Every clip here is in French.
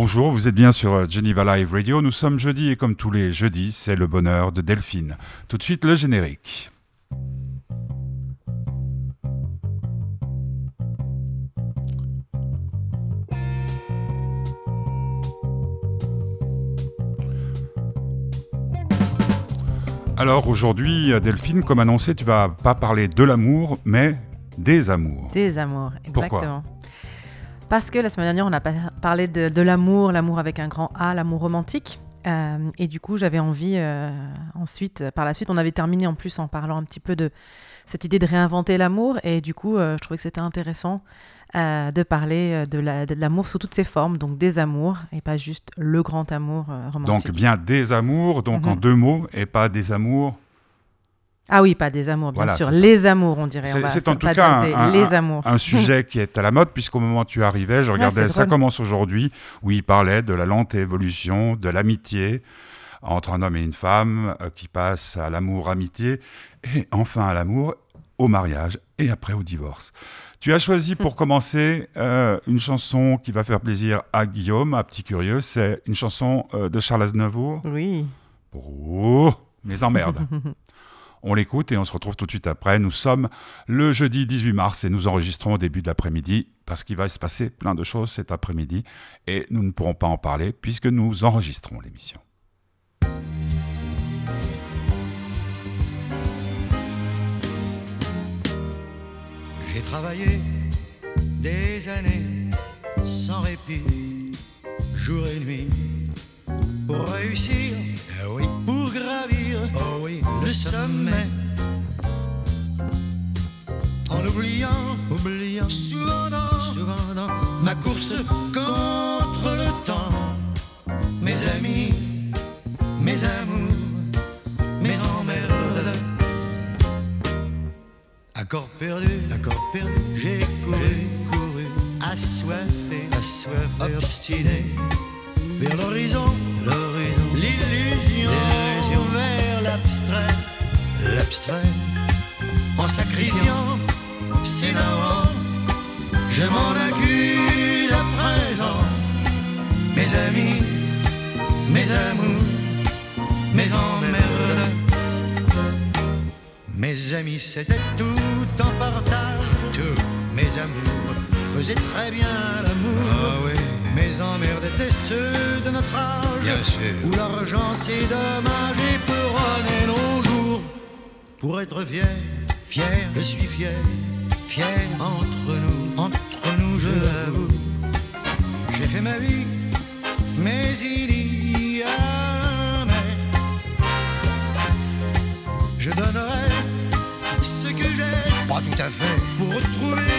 Bonjour, vous êtes bien sur Geneva Live Radio. Nous sommes jeudi et comme tous les jeudis, c'est le bonheur de Delphine. Tout de suite, le générique. Alors aujourd'hui, Delphine, comme annoncé, tu vas pas parler de l'amour, mais des amours. Des amours, Pourquoi? exactement. Parce que la semaine dernière, on a pas- parlé de, de l'amour, l'amour avec un grand A, l'amour romantique. Euh, et du coup, j'avais envie, euh, ensuite, par la suite, on avait terminé en plus en parlant un petit peu de cette idée de réinventer l'amour. Et du coup, euh, je trouvais que c'était intéressant de parler de la- de l'amour sous toutes ses formes, donc des amours, et pas juste le grand amour romantique. Donc bien des amours, donc en Mhm. deux mots, et pas des amours. Ah oui, pas des amours, bien Voilà, sûr. Les amours, on dirait. C'est en tout cas un, les amours. un sujet qui est à la mode, puisqu'au moment où tu arrivais, je regardais, ça drôle. commence aujourd'hui, où il parlait de la lente évolution de l'amitié entre un homme et une femme, euh, qui passe à l'amour-amitié, et enfin à l'amour, au mariage, et après au divorce. Tu as choisi pour commencer euh, une chanson qui va faire plaisir à Guillaume, à Petit Curieux, c'est une chanson euh, de Charles Aznavour. Oui. Oh, mes emmerdes. On l'écoute et on se retrouve tout de suite après. Nous sommes le jeudi 18 mars et nous enregistrons au début de l'après-midi parce qu'il va se passer plein de choses cet après-midi et nous ne pourrons pas en parler puisque nous enregistrons l'émission. J'ai travaillé des années sans répit, jour et nuit, pour réussir, oui, pour oh oui, le sommet. En oubliant, oubliant, souvent dans, souvent dans ma course contre le temps, mes amis, mes amours, mes emmerdes. Accord perdu, accord perdu, j'ai couru, couru, assoiffé, assoiffé, obstiné, vers l'horizon, l'horizon, l'abstrait, l'abstrait, en sacrifiant ses narrants, je m'en accuse à présent, mes amis, mes amours, mes emmerdes. Mes amis, c'était tout en partage. Tout. Mes amours faisaient très bien l'amour. Mes emmerdes étaient ceux de notre âge. Bien sûr. Où l'argent, c'est dommage runner nos. Pour être fier, fier, je suis fier. Fier entre nous, entre nous, je l'avoue. J'ai fait ma vie, mais il y a mais. Je donnerai ce que j'ai. Pas tout à fait. Pour retrouver,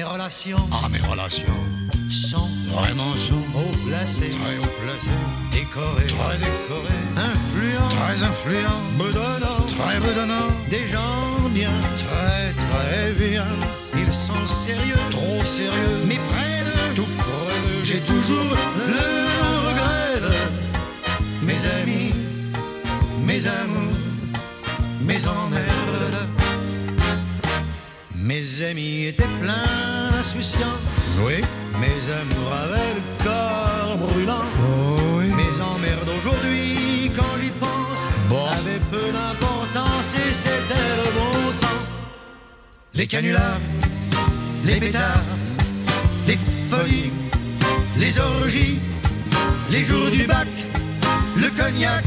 Mes relations. Ah, mes relations, sont vraiment sont haut placées, très haut placées, décorées, très décorées, influents, très influents, bedonnants, très bedonnants, des gens bien, très très bien. Ils sont sérieux, trop sérieux, mais près de tout près de J'ai toujours le regret de mes amis, mes amours, mes emmerdes. Mes amis étaient pleins d'insouciance, Oui, mes amours avaient le corps brûlant. oh oui, Mes emmerdes aujourd'hui, quand j'y pense, Bon. avaient peu d'importance et c'était le bon temps. Les canulars, les pétards, les folies, les orgies, les jours du bac, le cognac,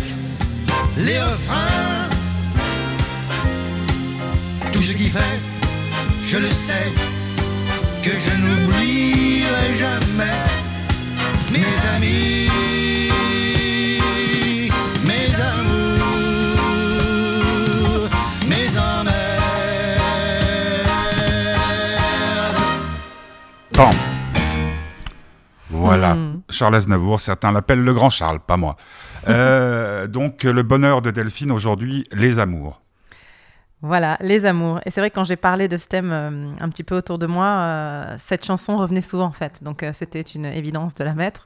les refrains. Tout ce qui fait, je le sais, que je n'oublierai jamais mes amis, mes amours, mes emmerdes. Pan. Voilà, Mhm. Charles Aznavour, certains l'appellent le grand Charles, pas moi. Euh, donc le bonheur de Delphine aujourd'hui, les amours. Voilà, les amours. Et c'est vrai que quand j'ai parlé de ce thème euh, un petit peu autour de moi, euh, cette chanson revenait souvent en fait. Donc euh, c'était une évidence de la mettre.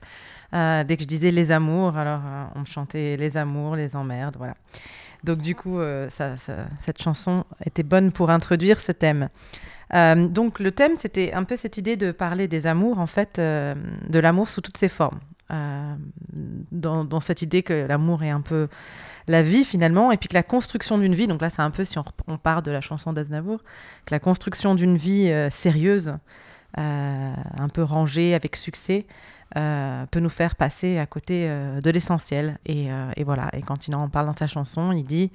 Dès que je disais les amours, alors on me chantait les amours, les emmerdes, voilà. Donc du coup, ça- cette chanson était bonne pour introduire ce thème. Donc le thème, c'était un peu cette idée de parler des amours, en fait, de l'amour sous toutes ses formes. Dans cette idée que l'amour est un peu la vie finalement, et puis que la construction d'une vie, donc là c'est un peu si on, part de la chanson d'Aznavour, que la construction d'une vie euh, sérieuse, euh, un peu rangée, avec succès, euh, peut nous faire passer à côté de l'essentiel. Et, et voilà, et quand il en parle dans sa chanson, il dit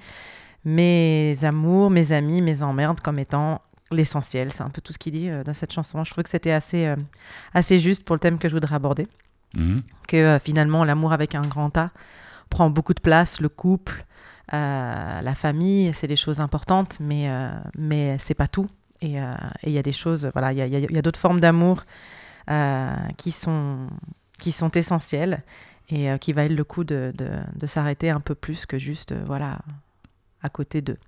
mes amours, mes amis, mes emmerdes comme étant l'essentiel. C'est un peu tout ce qu'il dit dans cette chanson. Je trouve que c'était assez, assez juste pour le thème que je voudrais aborder. Mhm. Que finalement, l'amour avec un grand A prend beaucoup de place, le couple, euh, la famille, c'est des choses importantes, mais, euh, mais c'est pas tout. Et euh, et il y a des choses, voilà, il y a, y a- d'autres formes d'amour qui, sont, qui sont essentielles et qui valent le coup de, de, s'arrêter un peu plus que juste, voilà, à côté d'eux.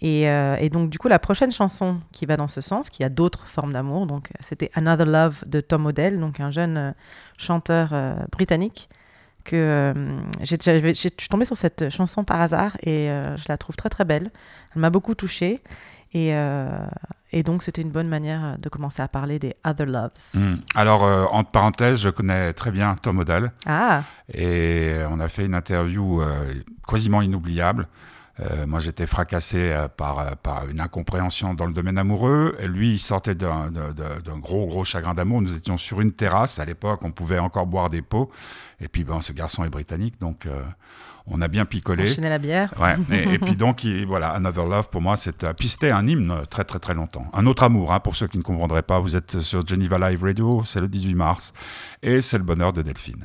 Et, et donc, du coup, la prochaine chanson qui va dans ce sens, qui a d'autres formes d'amour, donc c'était Another Love de Tom Odell, donc un jeune chanteur britannique. Que euh, j'ai- j'ai- je suis tombée sur cette chanson par hasard et euh, je la trouve très très belle. Elle m'a beaucoup touchée et, euh, et donc c'était une bonne manière de commencer à parler des Other Loves. Mhm. Alors, euh, entre parenthèses, je connais très bien Tom Odell. Ah, Et on a fait une interview euh, quasiment inoubliable. Euh, moi, j'étais fracassé euh, par, euh, par une incompréhension dans le domaine amoureux. Lui, il sortait d'un gros, gros chagrin d'amour. Nous étions sur une terrasse. À l'époque, on pouvait encore boire des pots. Et puis, bon, ce garçon est britannique, donc euh, on a bien picolé. enchaîner la bière. Ouais. Et, et puis donc, il- voilà, Another Love, pour moi, c'est... euh, c'était un hymne très, très, très longtemps. Un autre amour, hein, pour ceux qui ne comprendraient pas. Vous êtes sur Geneva Live Radio, c'est le 18 mars. Et c'est le bonheur de Delphine.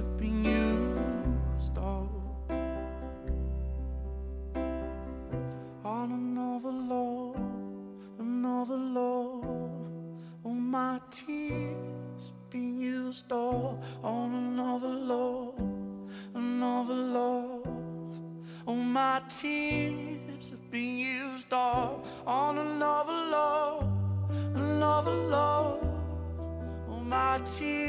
been used up on another love, another love. All my tears been used up on another love, another love. All my tears have been used up on another love, another love. All my tears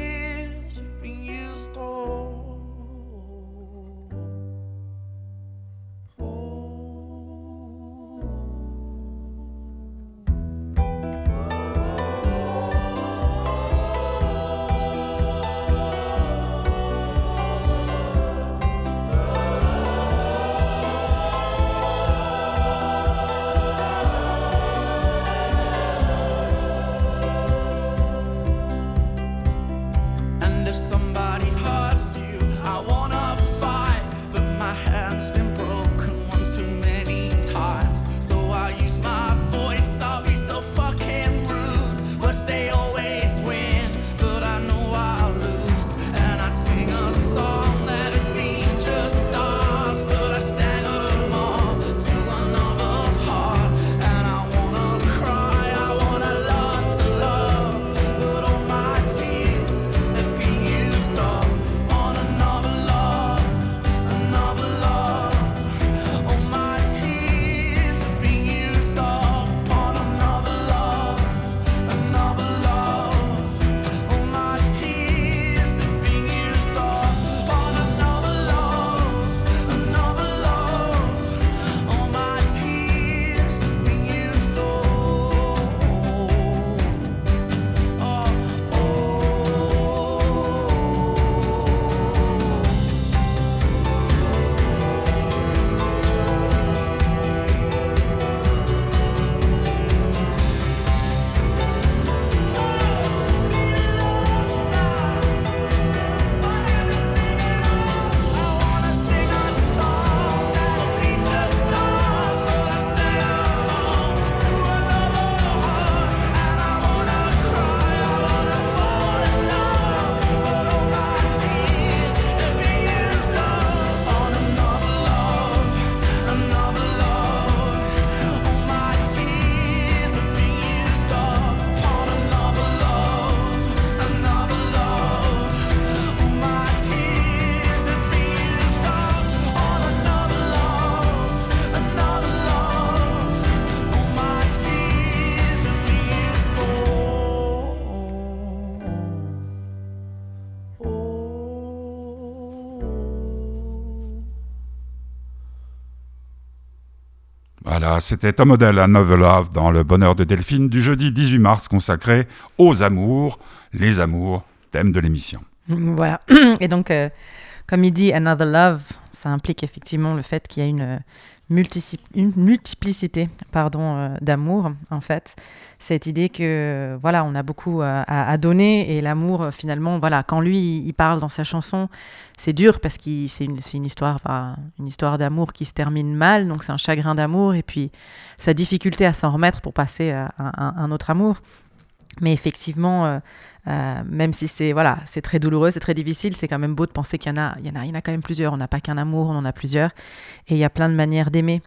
c'était Tom Odell, Another Love dans Le Bonheur de Delphine du jeudi 18 mars consacré aux amours, les amours, thème de l'émission. Voilà. Et donc, euh, comme il dit Another Love, ça implique effectivement le fait qu'il y a une, une multiplicité pardon, euh, d'amour, en fait. Cette idée que, voilà, on a beaucoup à, donner et l'amour, euh, finalement, voilà, quand lui, il parle dans sa chanson, c'est dur parce que c'est une, une histoire, une histoire d'amour qui se termine mal, donc c'est un chagrin d'amour et puis sa difficulté à s'en remettre pour passer à un autre amour. Mais effectivement, euh, euh, même si c'est voilà, c'est très douloureux, c'est très difficile, c'est quand même beau de penser qu'il y en a, il y en a, quand même plusieurs. On n'a pas qu'un amour, on en a plusieurs, et il y a plein de manières d'aimer.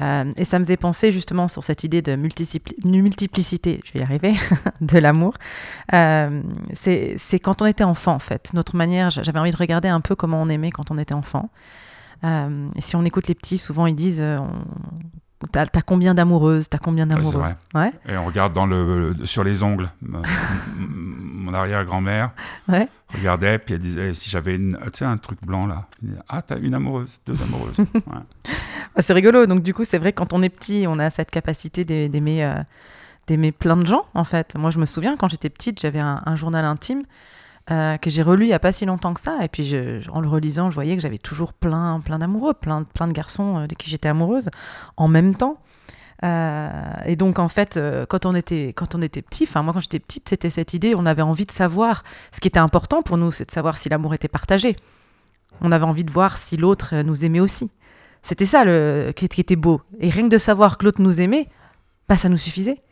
Euh, et ça me faisait penser justement sur cette idée de multiplicité, je vais y arriver, de l'amour. C'est quand on était enfant en fait. Notre manière, j'avais envie de regarder un peu comment on aimait quand on était enfant. Si on écoute les petits, souvent ils disent T'as combien d'amoureuses T'as combien d'amoureux. Ouais. Et on regarde dans le, sur les ongles. Mon arrière-grand-mère Ouais. regardait, puis elle disait si j'avais une, tu sais, un truc blanc là. Disait, ah, t'as une amoureuse, deux amoureuses. Ah, c'est rigolo. Donc, du coup, c'est vrai, quand on est petit, on a cette capacité d'ai- d'aimer euh, d'aimer plein de gens, en fait. Moi, je me souviens, quand j'étais petite, j'avais un, un journal intime euh, que j'ai relu il n'y a pas si longtemps que ça. Et puis, en le relisant, je voyais que j'avais toujours plein, plein d'amoureux, plein, plein de garçons euh, de qui j'étais amoureuse en même temps. Euh, et donc, en fait, quand on était, quand on était petit, enfin, moi, quand j'étais petite, c'était cette idée, on avait envie de savoir. Ce qui était important pour nous, c'est de savoir si l'amour était partagé. On avait envie de voir si l'autre nous aimait aussi. C'était ça le, qui, qui était beau. Et rien que de savoir que l'autre nous aimait, bah, ça nous suffisait.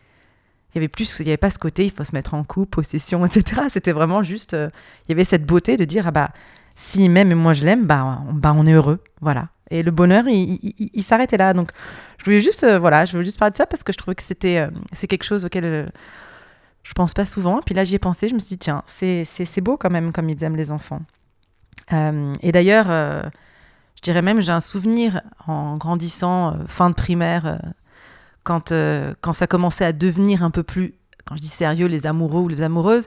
Il y avait plus, il y avait pas ce côté, il faut se mettre en couple, possession, etc. C'était vraiment juste, euh, il y avait cette beauté de dire, ah bah, s'il m'aime et moi je l'aime, bah, on, bah, on est heureux, voilà. Et le bonheur, il, s'arrêtait là. Donc, je voulais juste, euh, voilà, je voulais juste parler de ça parce que je trouvais que c'était, euh, c'est quelque chose auquel je pense pas souvent. Puis là, j'y ai pensé, je me suis dit, tiens, c'est, beau quand même comme ils aiment les enfants. Et d'ailleurs, je dirais même, j'ai un souvenir en grandissant, fin de primaire, quand, euh, quand ça commençait à devenir un peu plus, quand je dis sérieux, les amoureux ou les amoureuses,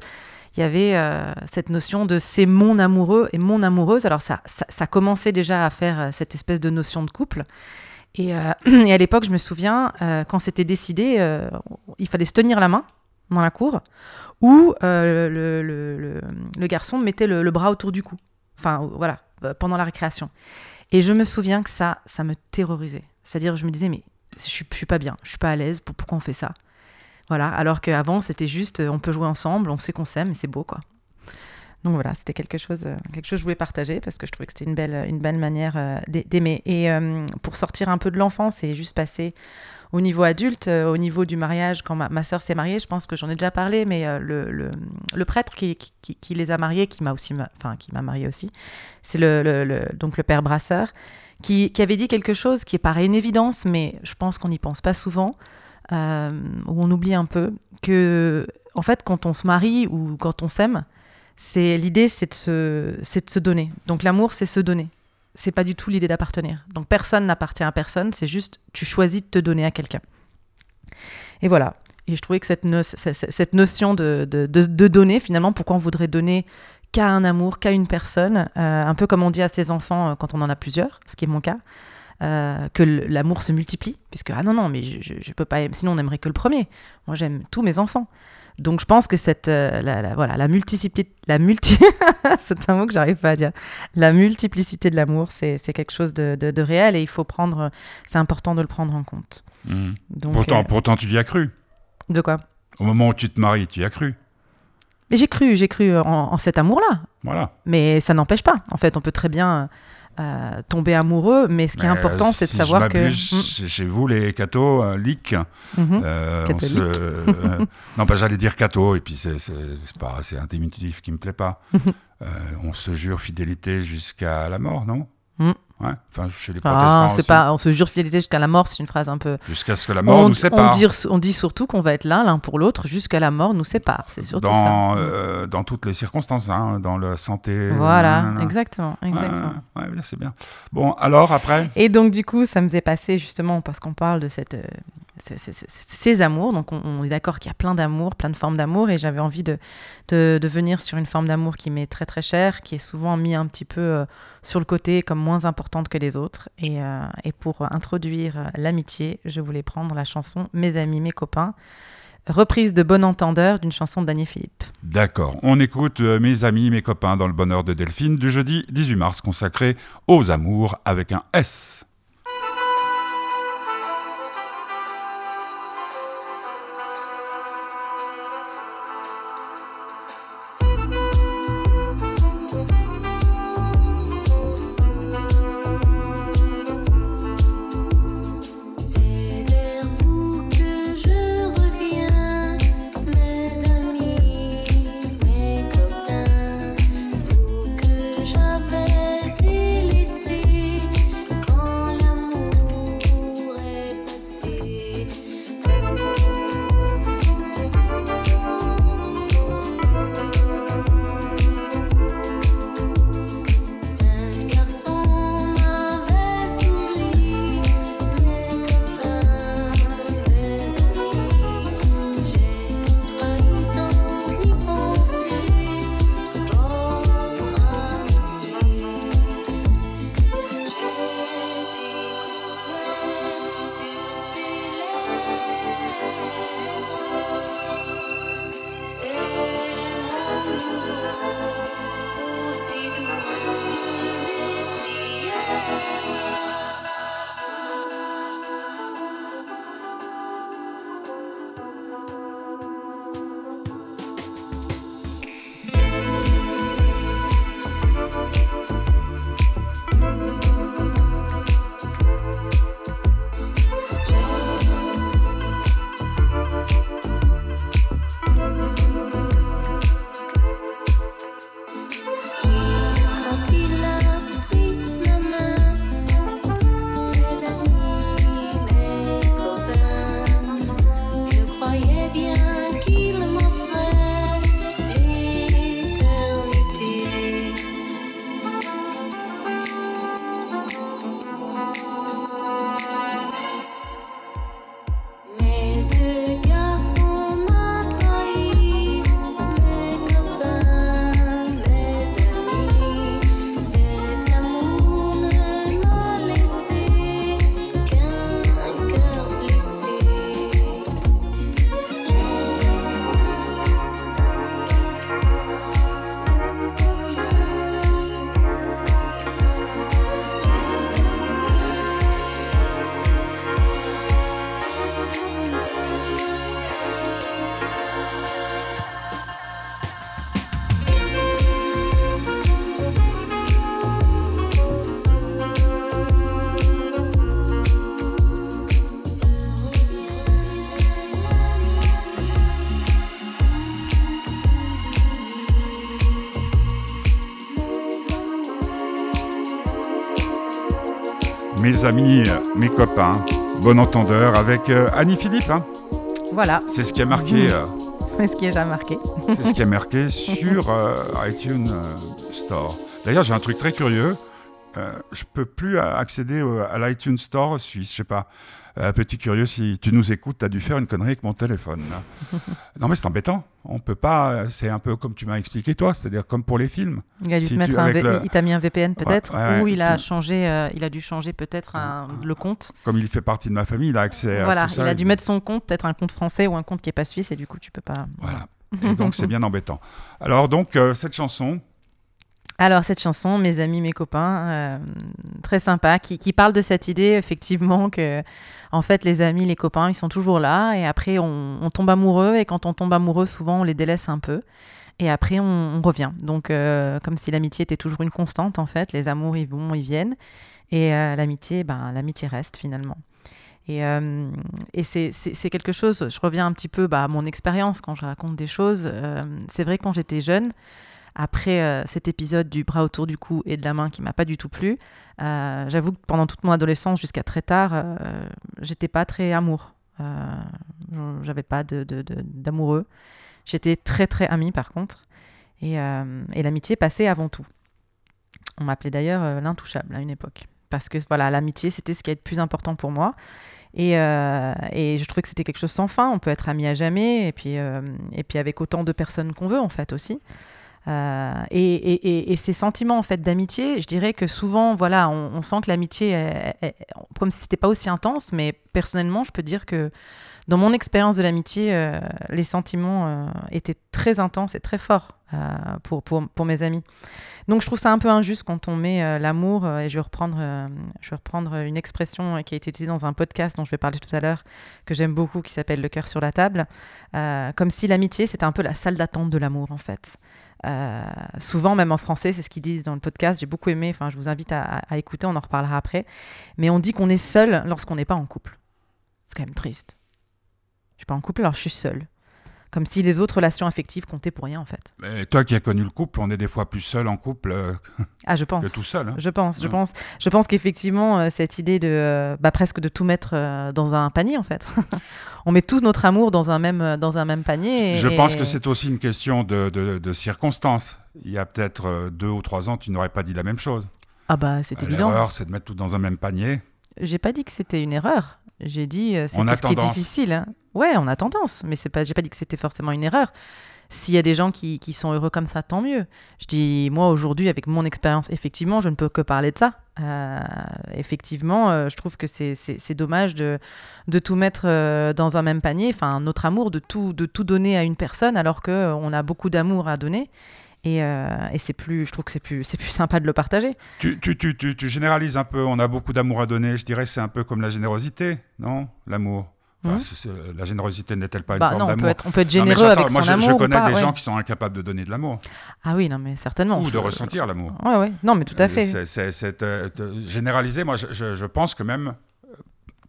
il y avait euh, cette notion de c'est mon amoureux et mon amoureuse. Alors ça, ça, ça commençait déjà à faire euh, cette espèce de notion de couple. Et, à l'époque, je me souviens, quand c'était décidé, il fallait se tenir la main dans la cour, ou euh, le, le- garçon mettait le, bras autour du cou. Enfin, voilà, pendant la récréation. Et je me souviens que ça, ça me terrorisait. C'est-à-dire, je me disais, mais suis, je suis pas bien, je suis pas à l'aise, pour- pourquoi on fait ça? Voilà, alors qu'avant, c'était juste, euh, on peut jouer ensemble, on sait qu'on s'aime, et c'est beau, quoi. Donc voilà, c'était quelque chose, euh, quelque chose que je voulais partager parce que je trouvais que c'était une belle, une belle manière euh, d'a- d'aimer. Et euh, pour sortir un peu de l'enfance et juste passer au niveau adulte, euh, au niveau du mariage, quand ma, ma sœur s'est mariée, je pense que j'en ai déjà parlé, mais euh, le, le, prêtre qui, qui, les a mariés, qui m'a aussi, enfin qui m'a mariée aussi, c'est le, le- donc le père Brasseur, qui, qui avait dit quelque chose qui paraît une évidence, mais je pense qu'on n'y pense pas souvent, euh, ou on oublie un peu, que en fait quand on se marie ou quand on s'aime, c'est l'idée c'est de se, c'est de se donner. Donc l'amour c'est se donner. C'est pas du tout l'idée d'appartenir. Donc personne n'appartient à personne, c'est juste tu choisis de te donner à quelqu'un. Et voilà. Et je trouvais que cette, cette- notion de, de, de- donner, finalement, pourquoi on voudrait donner qu'à un amour, qu'à une personne, euh, un peu comme on dit à ses enfants euh, quand on en a plusieurs, ce qui est mon cas, euh, que l'amour se multiplie, puisque ah non non, mais je, je, peux pas, sinon on n'aimerait que le premier. Moi j'aime tous mes enfants. Donc je pense que cette euh, la, la- voilà la multiplicité, la multi, c'est un mot que j'arrive pas à dire. La multiplicité de l'amour, c'est quelque chose de, de, de réel et il faut prendre, c'est important de le prendre en compte. Donc pourtant, euh, pourtant, tu y as cru. de quoi? Au moment où tu te maries, tu y as cru. Mais j'ai cru, j'ai cru en, en cet amour-là. Voilà. Mais ça n'empêche pas. En fait, on peut très bien euh, tomber amoureux, mais ce qui est important, c'est de savoir je que. m'abuse, chez- vous, les cathos, euh, liques, Mm, mhm. euh, on se- euh, non, pas j'allais dire catho, et puis c'est c'est- c'est pas c'est un diminutif qui me plaît pas. Mhm. Euh, on se jure fidélité jusqu'à la mort, non? Mm. Ouais. Enfin, chez les protestants Ah, c'est aussi. pas, on se jure fidélité jusqu'à la mort, c'est une phrase un peu. Jusqu'à ce que la mort on, nous sépare. on dit, on dit surtout qu'on va être là l'un pour l'autre jusqu'à la mort nous sépare. C'est surtout dans, ça. euh, dans toutes les circonstances, hein, dans la santé. voilà, nanana. exactement, exactement. Ouais, c'est bien. Bon, alors après? Et donc, du coup, ça me faisait passer justement, parce qu'on parle de cette, euh, ces amours. Donc on, est d'accord qu'il y a plein d'amour, plein de formes d'amour, et j'avais envie de, de, venir sur une forme d'amour qui m'est très très chère, qui est souvent mis un petit peu euh, sur le côté comme moins importante que les autres. Et, euh, et pour introduire l'amitié, je voulais prendre la chanson Mes amis, mes copains, reprise de Bon Entendeur d'une chanson de Daniel Philippe. D'accord, on écoute Mes amis, mes copains dans le bonheur de Delphine du jeudi 18 mars consacré aux amours avec un S. mes amis, mes copains, bon entendeur avec euh, Annie Philippe. Hein. Voilà. C'est ce qui a marqué. Euh, c'est ce qui a déjà marqué. c'est ce qui a marqué sur euh, iTunes Store. D'ailleurs, j'ai un truc très curieux. je peux plus accéder à l'iTunes Store suisse. Je sais pas. Euh, petit curieux, si tu nous écoutes, tu as dû faire une connerie avec mon téléphone. non, mais c'est embêtant. On peut pas. C'est un peu comme tu m'as expliqué toi, c'est-à-dire comme pour les films. Il a dû mettre un il t'a mis un VPN peut-être, ou il a changé, euh, il a dû changer peut-être le compte. Comme il fait partie de ma famille, il a accès voilà, à tout ça. il a dû mettre son compte, peut-être un compte français ou un compte qui est pas suisse, et du coup tu peux pas. Voilà. Et donc c'est bien embêtant. Alors donc euh, cette chanson, alors cette chanson, mes amis, mes copains, euh, très sympa, qui, parle de cette idée effectivement que en fait les amis, les copains, ils sont toujours là et après on, tombe amoureux et quand on tombe amoureux, souvent on les délaisse un peu et après on, revient. Donc euh, comme si l'amitié était toujours une constante en fait, les amours ils vont, ils viennent et euh, l'amitié, ben l'amitié reste finalement. Et, et c'est quelque chose, je reviens un petit peu bah, à mon expérience quand je raconte des choses. c'est vrai quand j'étais jeune, après euh, cet épisode du bras autour du cou et de la main qui m'a pas du tout plu, euh, j'avoue que pendant toute mon adolescence jusqu'à très tard, euh, j'étais pas très amour. J'avais pas d'amoureux. De, j'étais très très amie par contre. Et, l'amitié passait avant tout. On m'appelait d'ailleurs l'intouchable à une époque. parce que voilà, l'amitié, c'était ce qui est le plus important pour moi. Et, je trouvais que c'était quelque chose sans fin. On peut être amis à jamais, et puis, et puis avec autant de personnes qu'on veut, en fait, aussi. Euh, et, ces sentiments en fait d'amitié, je dirais que souvent, voilà, on, sent que l'amitié, comme si c'était pas aussi intense, mais personnellement, je peux dire que dans mon expérience de l'amitié, euh, les sentiments euh, étaient très intenses et très forts pour, pour, pour mes amis. Donc je trouve ça un peu injuste quand on met l'amour, et je vais, reprendre, je vais reprendre une expression qui a été utilisée dans un podcast dont je vais parler tout à l'heure, que j'aime beaucoup, qui s'appelle Le cœur sur la table, comme si l'amitié c'était un peu la salle d'attente de l'amour en fait. Euh, souvent, même en français, c'est ce qu'ils disent dans le podcast. J'ai beaucoup aimé. Enfin, je vous invite à, écouter. On en reparlera après. Mais on dit qu'on est seul lorsqu'on n'est pas en couple. C'est quand même triste. Je suis pas en couple, alors je suis seule. Comme si les autres relations affectives comptaient pour rien, en fait. Mais toi qui as connu le couple, on est des fois plus seul en couple euh, Ah, je pense. que tout seul. hein. Je pense, je Ouais. pense, je pense qu'effectivement euh, cette idée de, euh, bah, presque de tout mettre dans un panier en fait. on met tout notre amour dans un même, dans un même panier. et- Je pense et- que c'est aussi une question de, de- de circonstances. Il y a peut-être deux ou trois ans, tu n'aurais pas dit la même chose. Ah bah c'est évident. L'erreur, c'est de mettre tout dans un même panier. J'ai pas dit que c'était une erreur. J'ai dit euh, c'était ce qui est difficile. hein. Ouais, on a tendance, mais c'est pas. J'ai pas dit que c'était forcément une erreur. S'il y a des gens qui, qui sont heureux comme ça, tant mieux. Je dis, moi aujourd'hui, avec mon expérience, effectivement, je ne peux que parler de ça. Euh, effectivement, euh, je trouve que c'est- c'est c'est dommage de, de tout mettre euh, dans un même panier. Enfin, notre amour, de tout, de tout donner à une personne alors qu'on a beaucoup d'amour à donner. Et, euh, et c'est plus, je trouve que c'est plus, c'est plus sympa de le partager. Tu, tu, tu, tu, tu généralises un peu, on a beaucoup d'amour à donner. Je dirais c'est un peu comme la générosité, non? L'amour. Enfin, c'est- la générosité n'est-elle pas une Bah forme non, on peut, d'amour? être, on peut être généreux avec moi, son je, amour je connais pas, des ouais. gens qui sont incapables de donner de l'amour Ah oui, non, mais certainement. ou Je- de ressentir l'amour. Ouais, ouais. Non, mais tout à fait. C'est- euh, de- généraliser, moi, je, pense que même, euh,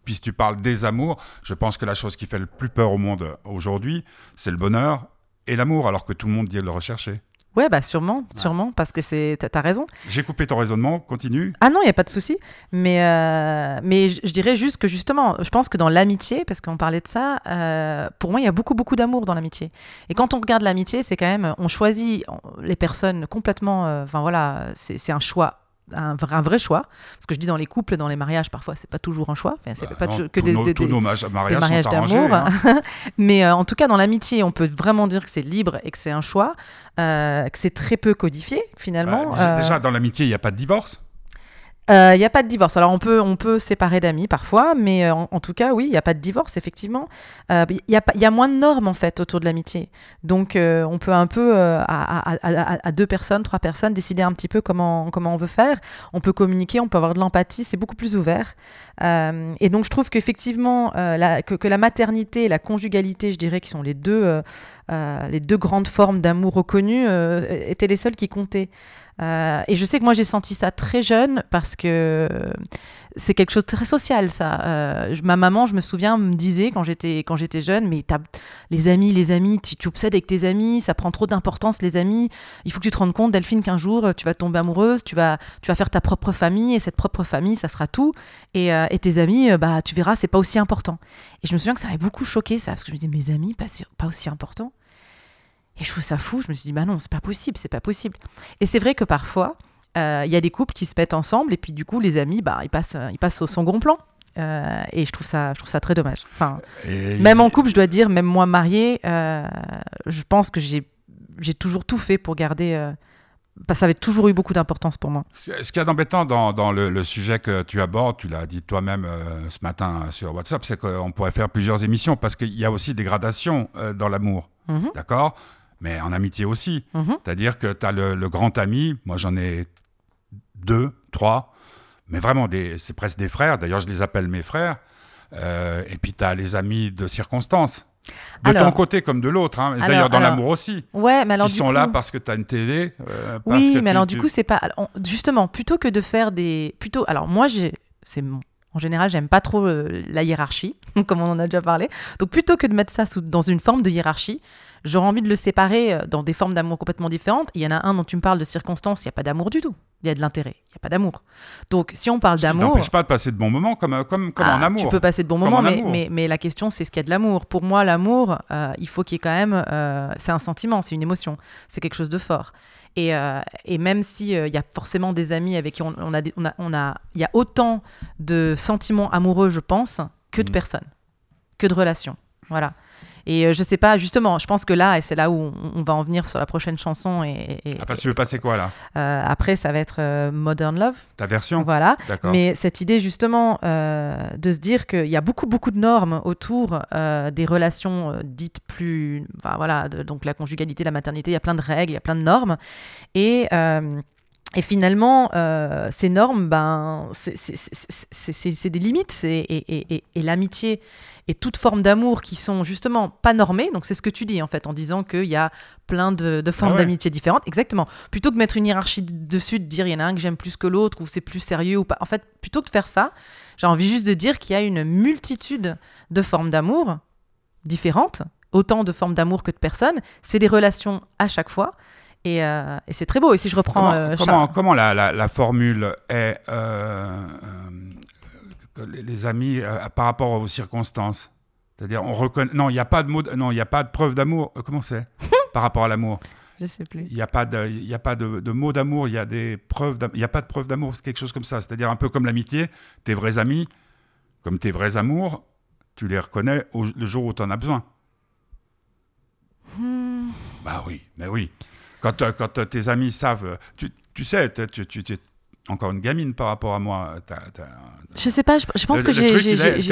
puisque tu parles des amours, je pense que la chose qui fait le plus peur au monde aujourd'hui, c'est le bonheur et l'amour, alors que tout le monde dit le rechercher. Ouais, bah sûrement, sûrement, parce que c'est, t'as, t'as raison. J'ai coupé ton raisonnement, continue. Ah non, il y a pas de souci. Mais euh, mais je, je dirais juste que justement, je pense que dans l'amitié, parce qu'on parlait de ça, euh, pour moi, il y a beaucoup beaucoup d'amour dans l'amitié. Et quand on regarde l'amitié, c'est quand même, on choisit les personnes complètement. euh, Enfin voilà, c'est un choix. Un vrai, un vrai choix. Ce que je dis dans les couples, dans les mariages, parfois, c'est pas toujours un choix. Enfin, c'est Bah pas non, que des, nos, des- tous des- nos ma- des mariages, d'amour. hein. Mais euh, en tout cas, dans l'amitié, on peut vraiment dire que c'est libre et que c'est un choix, euh, que c'est très peu codifié finalement. Bah, Euh, Déjà, dans l'amitié, il n'y a pas de divorce. Il n'y a pas de divorce. Alors, on peut, on peut séparer d'amis parfois, mais euh, en, tout cas, oui, il n'y a pas de divorce, effectivement. Il y, a y a moins de normes, en fait, autour de l'amitié. Donc, euh, on peut un peu, euh, à, à- à- à deux personnes, trois personnes, décider un petit peu comment, comment on veut faire. On peut communiquer, on peut avoir de l'empathie, c'est beaucoup plus ouvert. Euh, et donc, je trouve qu'effectivement, euh, que, la maternité et la conjugalité, je dirais, qui sont les deux, euh, les deux grandes formes d'amour reconnues, étaient les seules qui comptaient. Et je sais que moi j'ai senti ça très jeune parce que c'est quelque chose de très social ça. Ma maman, je me souviens, me disait quand j'étais quand j'étais jeune, mais les amis, les amis, tu, obsèdes avec tes amis, ça prend trop d'importance les amis. Il faut que tu te rendes compte, Delphine, qu'un jour tu vas tomber amoureuse, tu vas tu vas faire ta propre famille et cette propre famille, ça sera tout. Et, et tes amis, euh, bah tu verras, c'est pas aussi important. Et je me souviens que ça m'avait beaucoup choqué ça parce que je me disais mes amis, pas, pas aussi important. Et je trouve ça fou. Je me suis dit, bah non, c'est pas possible, c'est pas possible. Et c'est vrai que parfois, euh, il y a des couples qui se mettent ensemble et puis du coup, les amis, bah, ils passent, ils passent au second plan. Euh, et je trouve ça, je trouve ça très dommage. Enfin, Et même en couple, je dois dire, même moi mariée, euh, je pense que j'ai, j'ai toujours tout fait pour garder. Euh, bah, ça avait toujours eu beaucoup d'importance pour moi. Ce y a d'embêtant dans, dans le, le sujet que tu abordes, tu l'as dit toi-même euh, ce matin sur WhatsApp, c'est qu'on pourrait faire plusieurs émissions parce qu'il y a aussi des gradations euh, dans l'amour. Mhm, D'accord? Mais en amitié aussi. mhm. C'est-à-dire que tu as le, le grand ami, moi j'en ai deux, trois, mais vraiment, c'est presque des frères. D'ailleurs, je les appelle mes frères. Euh, et puis tu as les amis de circonstance. De Alors- ton côté comme de l'autre. hein. D'ailleurs, dans l'amour aussi. Ouais, mais alors Ils sont coup- là parce que tu as une télé. euh, parce Oui, que mais alors du coup, c'est pas. alors, justement, plutôt que de faire des. Plutôt. Alors moi. C'est mon- En général, j'aime pas trop euh, la hiérarchie, comme on en a déjà parlé. Donc plutôt que de mettre ça sous- dans une forme de hiérarchie, j'aurais envie de le séparer euh, dans des formes d'amour complètement différentes. Il y en a un dont tu me parles de circonstances, il n'y a pas d'amour du tout. Il y a de l'intérêt, il n'y a pas d'amour. Donc, si on parle d'amour, n'empêche pas de passer de bons moments comme, euh, comme, comme en ah, amour. Tu peux passer de bons moments, en mais, mais, mais la question, c'est ce qu'il y a de l'amour. Pour moi, l'amour, euh, il faut qu'il y ait quand même. euh, c'est un sentiment, c'est une émotion, c'est quelque chose de fort. Et, euh, et même s'il il y a forcément des amis avec qui on, on a, des- on a, on a, il y a autant de sentiments amoureux, je pense, que de Mm. personnes, que de relations. Voilà. Et euh, je sais pas, justement, je pense que là, et c'est là où on, va en venir sur la prochaine chanson. Et, et- Ah, parce que tu veux passer quoi là? Euh, après, ça va être euh, Modern Love. Ta version? Voilà. Mais cette idée justement euh, de se dire qu'il y a beaucoup beaucoup de normes autour des relations dites plus, enfin, voilà, de- donc la conjugalité, la maternité, il y a plein de règles, il y a plein de normes, et et finalement, euh, ces normes, ben, c'est- des limites, et, et- et- et l'amitié et toute forme d'amour qui sont justement pas normées. Donc c'est ce que tu dis en fait, en disant qu'il y a plein de, de formes Ah ouais. d'amitié différentes. Exactement. Plutôt que de mettre une hiérarchie dessus, de dire il y en a un que j'aime plus que l'autre, ou c'est plus sérieux ou pas. En fait, plutôt que de faire ça, j'ai envie juste de dire qu'il y a une multitude de formes d'amour différentes, autant de formes d'amour que de personnes. C'est des relations à chaque fois. Et, euh, et c'est très beau. Et si je reprends Comment, euh, comment, Charles- comment la, la- la formule est euh, les les amis par rapport aux circonstances? C'est-à-dire, on reconnaît. Non, il n'y a pas de mot. Non, il n'y a pas de preuve d'amour. Comment c'est? Par rapport à l'amour, Je sais plus. il n'y a pas de, il y a pas de, de mots d'amour. Il y a des preuves. d'am- Il n'y a pas de preuve d'amour. C'est quelque chose comme ça. C'est-à-dire un peu comme l'amitié. Tes vrais amis, comme tes vrais amours, tu les reconnais au- le jour où tu en as besoin. Hmm. Bah oui, mais oui. Quand, euh, quand euh, tes amis savent, euh, tu, tu sais, tu, tu, encore une gamine par rapport à moi. T'as- t'as- Je sais pas, je, je pense le- que j'ai. quand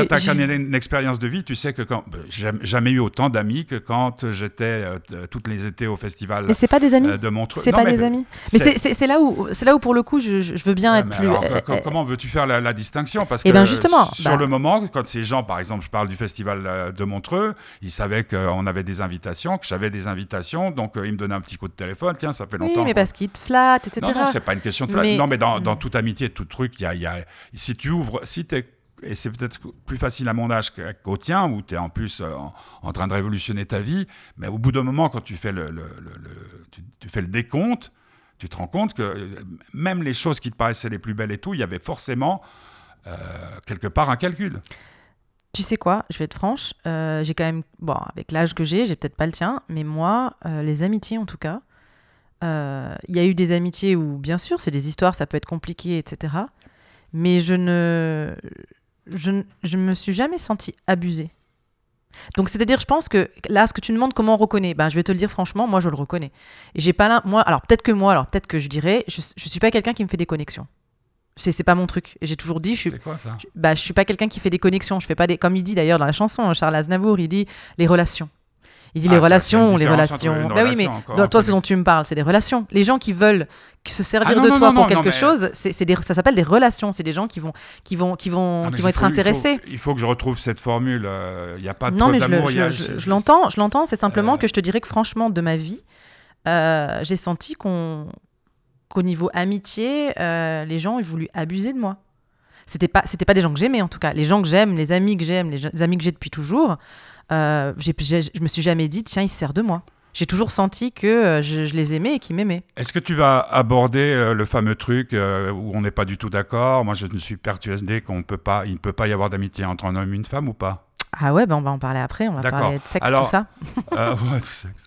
tu as j'ai- une expérience de vie, tu sais que quand bah, j'ai jamais- eu autant d'amis que quand j'étais euh, t- toutes les étés au festival Mais c'est pas des amis. euh, de Montreux. c'est pas mais des amis. Mais c'est- là où, là où pour le coup, je, je veux bien Ouais, être mais plus. alors, euh, co- euh, comment veux-tu faire la, la distinction? Parce Eh que ben, justement, sur bah- le moment, quand ces gens, par exemple, je parle du festival euh, de Montreux, ils savaient qu'on avait des invitations, que j'avais des invitations, donc euh, ils me donnaient un petit coup de téléphone. Tiens, ça fait oui, longtemps. mais qu'on- parce qu'ils te flattent, etc. Non, non, c'est pas une question de flatte. Mais- Non, mais dans, dans Mm. toute amitié, tout truc, y y a- si tu ouvres, si t'es et c'est peut-être plus facile à mon âge qu'au tien, où tu es en plus euh, en, train de révolutionner ta vie, mais au bout d'un moment, quand tu fais le, tu, tu fais le décompte, tu te rends compte que euh, même les choses qui te paraissaient les plus belles et tout, il y avait forcément euh, quelque part un calcul. Tu sais quoi, je vais être franche, j'ai quand même, bon, avec l'âge que j'ai, j'ai peut-être pas le tien, mais moi, les amitiés en tout cas, euh, il y a eu des amitiés où, bien sûr, c'est des histoires, ça peut être compliqué, etc. Mais je ne, je, ne- je me suis jamais sentie abusée. Donc, c'est-à-dire, je pense que là, ce que tu me demandes, comment on reconnaît? Ben, Je vais te le dire franchement, moi, je le reconnais. Et j'ai pas là, moi, alors peut-être que moi, alors peut-être que je dirais, je, je suis pas quelqu'un qui me fait des connexions. C'est c'est pas mon truc. J'ai toujours dit, je suis quoi ça? je- bah, je suis pas quelqu'un qui fait des connexions. Je fais pas des, comme il dit d'ailleurs dans la chanson, Charles Aznavour, il dit les relations. Il dit Ah, les ça, relations, les relations. Bah oui, mais toi, ce dont tu me parles, c'est des relations. Les gens qui veulent se servir Ah non, de non, toi non, pour quelque mais- chose, c'est, des, ça s'appelle des relations. C'est des gens qui vont, qui vont, qui vont, Ah, qui vont être faut- il faut- intéressés. Il faut, que je retrouve cette formule. euh, Il n'y a pas de Non, mais je, l'entends, je l'entends. C'est simplement Euh. que je te dirais que franchement, de ma vie, euh, j'ai senti qu'on, qu'au niveau amitié, les gens ont voulu abuser de moi. C'était pas, c'était pas des gens que j'aimais en tout cas. Les gens que j'aime, les amis que j'aime, les, les amis que j'ai depuis toujours, euh, j'ai- je me suis jamais dit tiens, il se sert de moi. J'ai toujours senti que euh, je, je les aimais et qu'ils m'aimaient. Est-ce que tu vas aborder euh, le fameux truc euh, où on n'est pas du tout d'accord? Moi, je me suis persuadé qu'on peut pas, il ne peut pas y avoir d'amitié entre un homme et une femme ou pas? Ah ouais, ben on va en parler après. On va parler de sexe, Alors, tout ça. Euh, ouais, tout sexe.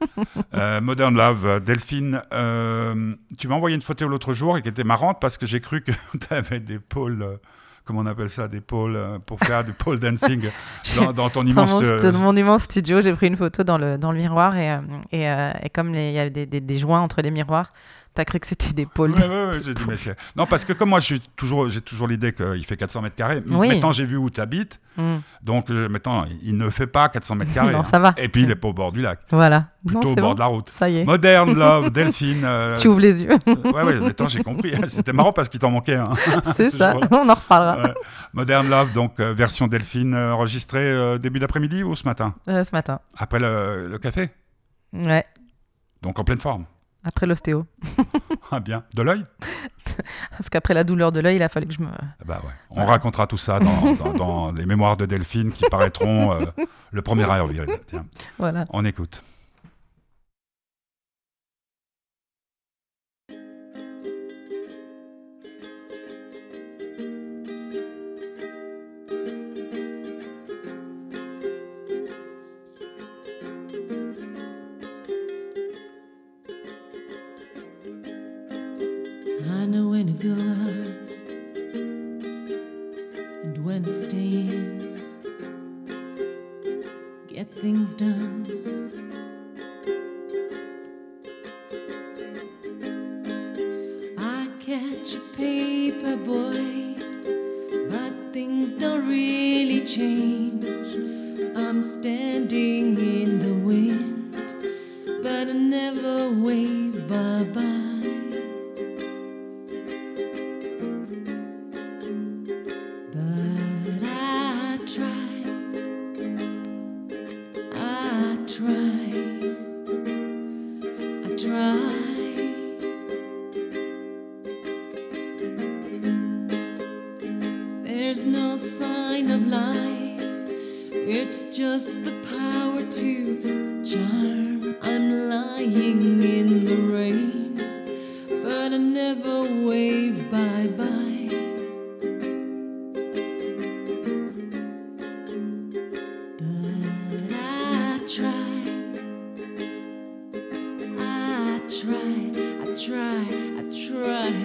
Euh, Modern Love, Delphine, euh, tu m'as envoyé une photo l'autre jour et qui était marrante parce que j'ai cru que tu avais des pôles, comment on appelle ça, des pôles euh, pour faire du pole dancing dans, dans ton immense. euh, dans mon immense studio, j'ai pris une photo dans le, dans le miroir et, euh, et, et comme il y avait des, des- des joints entre les miroirs, t'as cru que c'était des pôles. Ouais, ouais, j'ai dit, mais Non, parce que comme moi, toujours, j'ai toujours l'idée qu'il fait 400 mètres carrés. Oui. Maintenant, j'ai vu où tu habites. Mm. Donc, euh, maintenant, il ne fait pas 400 mètres carrés. Non, hein. ça va. Et puis, il n'est pas au bord du lac, Voilà. plutôt non, au bord bon. de la route. Ça y est. Modern Love, Delphine. euh, Tu ouvres les yeux. ouais, ouais, maintenant j'ai compris. C'était marrant parce qu'il t'en manquait un. c'est ce ça. On en reparlera Ouais. Modern Love, donc euh, version Delphine, euh, enregistrée euh, début d'après-midi ou ce matin euh, ce matin. Après le, le café Ouais. Donc en pleine forme. Après l'ostéo. Ah bien. De l'œil? Parce qu'après la douleur de l'œil, il a fallu que je me. Ah Bah ouais. On racontera tout ça dans, dans- dans les mémoires de Delphine qui paraîtront euh, le 1er avril. Tiens, Voilà. on écoute.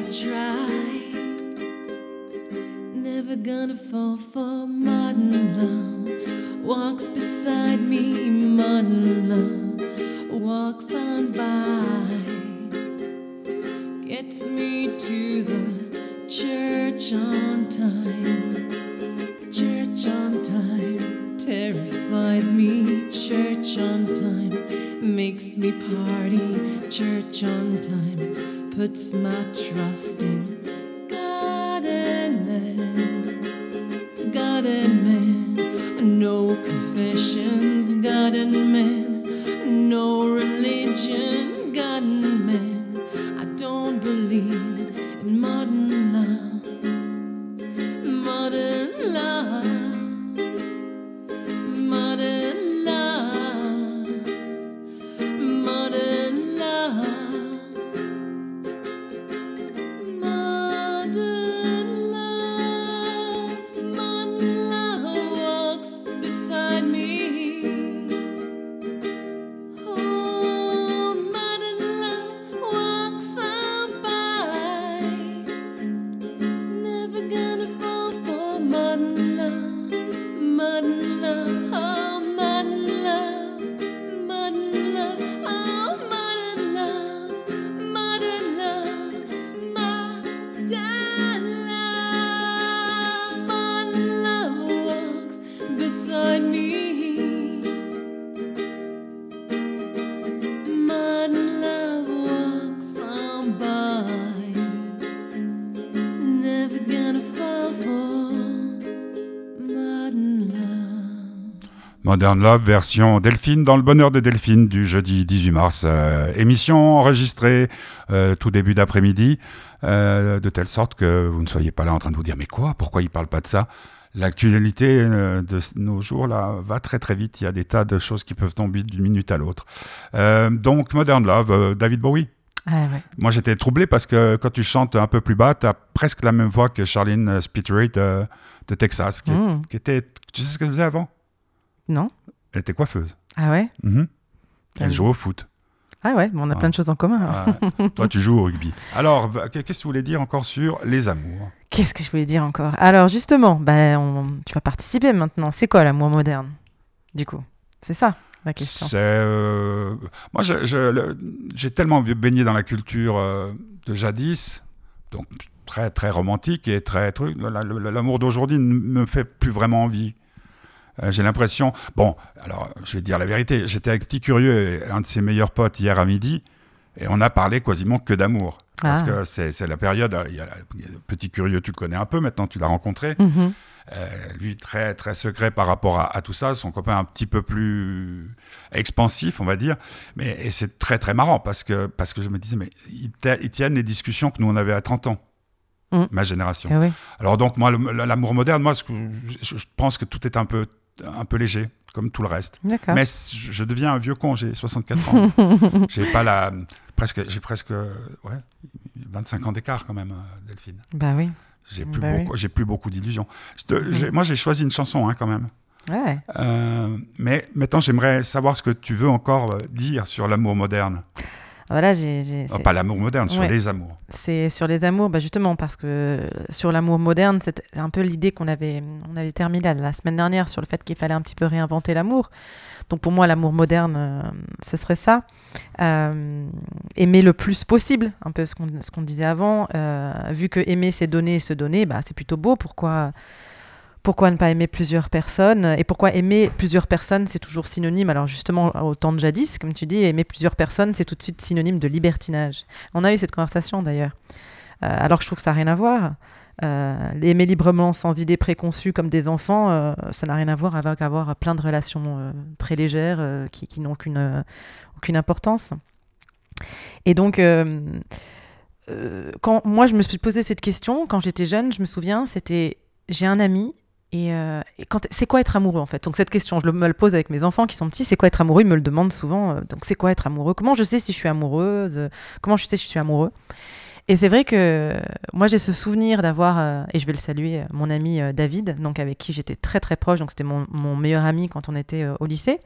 Try, Never gonna fall for modern love. Walks Modern Love version Delphine dans le bonheur de Delphine du jeudi 18 mars. Euh, émission enregistrée euh, tout début d'après-midi, euh, de telle sorte que vous ne soyez pas là en train de vous dire mais quoi, pourquoi il parle pas de ça? L'actualité de nos jours là va très très vite. Il y a des tas de choses qui peuvent tomber d'une minute à l'autre. Donc Modern Love, David Bowie. Ah ouais. Moi j'étais troublé parce que quand tu chantes un peu plus bas, tu as presque la même voix que Charlene Spiteri de, de Texas, qui, Mm. qui était. Tu sais ce qu'elle faisait avant? Non Elle était coiffeuse. Ah ouais Mhm. Elle Ah joue au foot. Ah ouais, on a Ah. plein de choses en commun. alors. Ouais. Toi, tu joues au rugby. Alors, va- qu'est-ce que tu voulais dire encore sur les amours? Qu'est-ce que je voulais dire encore? Alors justement, on- tu vas participer maintenant. C'est quoi l'amour moderne Du coup, c'est ça la question. C'est, euh, Moi, je- je- j'ai tellement baigné dans la culture euh, de jadis, donc très, très romantique et très truc. la- la- L'amour d'aujourd'hui ne me fait plus vraiment envie. Euh, j'ai l'impression. Bon, alors, je vais te dire la vérité. J'étais avec Petit Curieux, et un de ses meilleurs potes, hier à midi, et on a parlé quasiment que d'amour. Parce Ah. que c'est la période. euh, y a- Petit Curieux, tu le connais un peu maintenant, tu l'as rencontré. Mhm. Euh, lui, très, très secret par rapport à, à tout ça. Son copain, un petit peu plus expansif, on va dire. Mais, et c'est très, très marrant parce que, parce que je me disais, mais ils, tiennent les discussions que nous, on avait à 30 ans, Mm. ma génération. Oui. Alors, donc, moi, l'amour moderne, moi, je pense que tout est un peu, un peu léger, comme tout le reste. Mais je, deviens un vieux con, j'ai 64 ans. j'ai pas la. Presque, j'ai presque ouais, 25 ans d'écart quand même, euh, Delphine. Bah oui. J'ai plus, Bah oui. beaucoup, j'ai plus beaucoup d'illusions. J'ai- Moi, j'ai choisi une chanson hein, quand même. Ouais. Euh, mais maintenant, j'aimerais savoir ce que tu veux encore euh, dire sur l'amour moderne. Voilà, j'ai. Oh, pas l'amour moderne, sur Ouais. les amours. c'est sur les amours, bah justement, parce que sur l'amour moderne, c'est un peu l'idée qu'on avait, on avait terminé la, semaine dernière sur le fait qu'il fallait un petit peu réinventer l'amour. Donc pour moi, l'amour moderne, euh, ce serait ça. Euh, aimer le plus possible, un peu ce qu'on ce qu'on disait avant. Euh, vu que aimer, c'est donner et se donner, bah, c'est plutôt beau. Pourquoi pourquoi ne pas aimer plusieurs personnes Et pourquoi aimer plusieurs personnes, c'est toujours synonyme Alors justement, au temps de jadis, comme tu dis, aimer plusieurs personnes, c'est tout de suite synonyme de libertinage. On a eu cette conversation d'ailleurs. Euh, alors que je trouve que ça n'a rien à voir. Euh, aimer librement sans idées préconçues comme des enfants, euh, ça n'a rien à voir avec avoir plein de relations très légères qui, n'ont aucune, aucune importance. Et donc, quand moi je me suis posé cette question, quand j'étais jeune, je me souviens, c'était j'ai un ami et, euh, c'est quoi être amoureux en fait? Donc cette question, je me le pose avec mes enfants qui sont petits, c'est quoi être amoureux? Ils me le demandent souvent. euh, donc c'est quoi être amoureux? Comment je sais si je suis amoureuse? Euh, Comment je sais si je suis amoureux? Et c'est vrai que moi j'ai ce souvenir d'avoir euh, et je vais le saluer, euh, mon ami euh, David, donc avec qui j'étais très très proche. Donc c'était mon, meilleur ami quand on était euh, au lycée.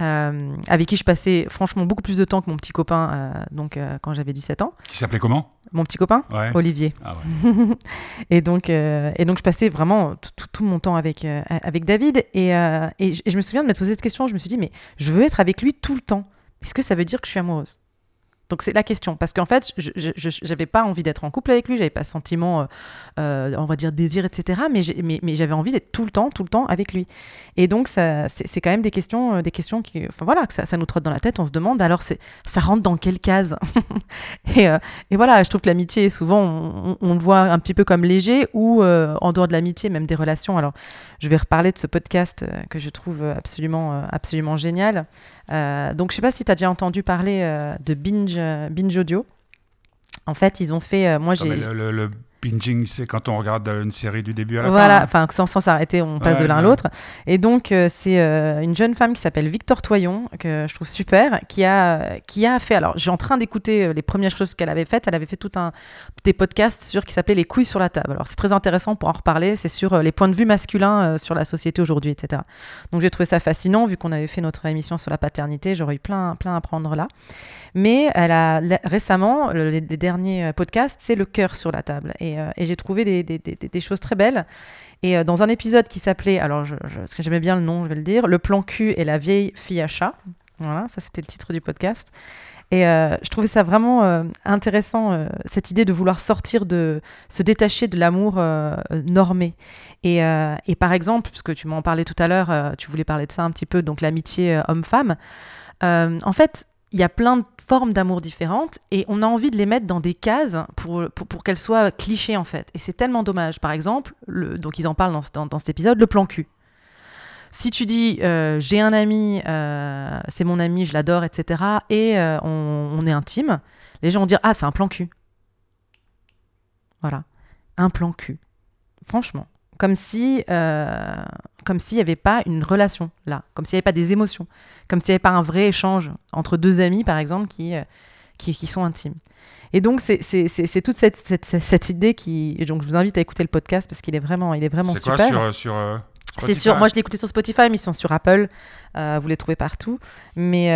Euh, avec qui je passais franchement beaucoup plus de temps que mon petit copain euh, donc euh, quand j'avais 17 ans. Qui s'appelait comment? Mon petit copain Ouais. Olivier. Ah ouais. et, donc, et donc, je passais vraiment tout, mon temps avec, avec David. Et, et je, et je me souviens de m'être posé cette question. Je me suis dit, mais je veux être avec lui tout le temps. Est-ce que ça veut dire que je suis amoureuse? Donc c'est la question parce qu'en fait je j'avais pas envie d'être en couple avec lui j'avais pas sentiment euh, euh, on va dire désir etc mais mais, mais j'avais envie d'être tout le temps tout le temps avec lui et donc c'est quand même des questions euh, des questions qui enfin voilà que ça, nous trotte dans la tête on se demande alors ça rentre dans quelle case et, et voilà, je trouve que l'amitié, souvent, on, le voit un petit peu comme léger ou en dehors de l'amitié, même des relations. Alors, je vais reparler de ce podcast euh, que je trouve absolument, euh, absolument génial. Euh, donc, je sais pas si tu as déjà entendu parler euh, de Binge, euh, Binge Audio. En fait, ils ont fait. euh, moi, j'ai. le, le- le binging, c'est quand on regarde euh, une série du début à la Voilà, fin. hein. enfin, sans, s'arrêter, on passe Ouais, de l'un à ouais. l'autre. Et donc, euh, c'est euh, une jeune femme qui s'appelle Victor Toyon, que je trouve super, qui a, qui a fait. Alors, suis en train d'écouter les premières choses qu'elle avait faites. Elle avait fait tout un des podcasts sur qui s'appelait Les couilles sur la table. Alors, c'est très intéressant pour en reparler. C'est sur les points de vue masculins sur la société aujourd'hui, etc. Donc, j'ai trouvé ça fascinant, vu qu'on avait fait notre émission sur la paternité. J'aurais eu plein, plein à prendre là. Mais elle a récemment, le- les, les derniers podcasts, c'est le cœur sur la table. Et, euh, et j'ai trouvé des, choses très belles. Et euh, dans un épisode qui s'appelait, alors parce que j'aimais bien le nom, je vais le dire, Le plan cul et la vieille fille à chat. Voilà, ça c'était le titre du podcast. Et euh, je trouvais ça vraiment intéressant, cette idée de vouloir sortir de, se détacher de l'amour normé. Et, par exemple, puisque tu m'en parlais tout à l'heure, tu voulais parler de ça un petit peu, donc l'amitié homme-femme. En fait, il y a plein de formes d'amour différentes et on a envie de les mettre dans des cases pour, qu'elles soient clichés en fait. Et c'est tellement dommage. Par exemple, le, donc ils en parlent dans cet épisode, le plan cul. Si tu dis euh, j'ai un ami, euh, c'est mon ami, je l'adore, etc. et euh, on, on est intime, les gens vont dire ah c'est un plan cul. Voilà, un plan cul. Franchement, comme si euh, comme s'il n'y avait pas une relation là, comme s'il n'y avait pas des émotions, comme s'il n'y avait pas un vrai échange entre deux amis, par exemple, qui, euh, qui, qui sont intimes. Et donc, c'est c'est- c'est- c'est toute cette, cette, cette- idée qui... et Donc, je vous invite à écouter le podcast parce qu'il est vraiment, il est vraiment C'est super. quoi sur, euh, sur euh, C'est sur, moi je l'ai écouté sur Spotify, mais ils sont sur Apple. Vous les trouvez partout. Mais,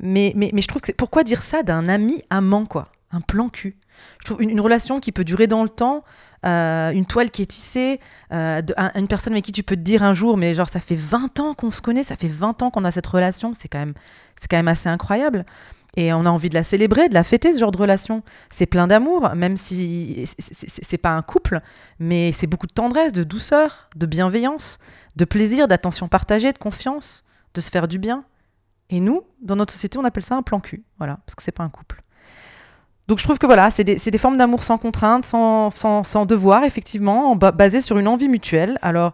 mais, mais, mais je trouve que c'est pourquoi dire ça d'un ami amant quoi, un plan cul. Je trouve une, une relation qui peut durer dans le temps, euh, une toile qui est tissée, euh, une personne avec qui tu peux te dire un jour, mais genre ça fait 20 ans qu'on se connaît, ça fait 20 ans qu'on a cette relation, c'est quand même, c'est quand même assez incroyable. Et on a envie de la célébrer, de la fêter, ce genre de relation. C'est plein d'amour, même si c'est pas un couple, mais c'est beaucoup de tendresse, de douceur, de bienveillance, de plaisir, d'attention partagée, de confiance, de se faire du bien. Et nous, dans notre société, on appelle ça un plan cul, voilà, parce que c'est pas un couple. Donc je trouve que voilà, c'est des, des formes d'amour sans contrainte, sans, sans, sans devoir, effectivement, en ba- basées sur une envie mutuelle. Alors,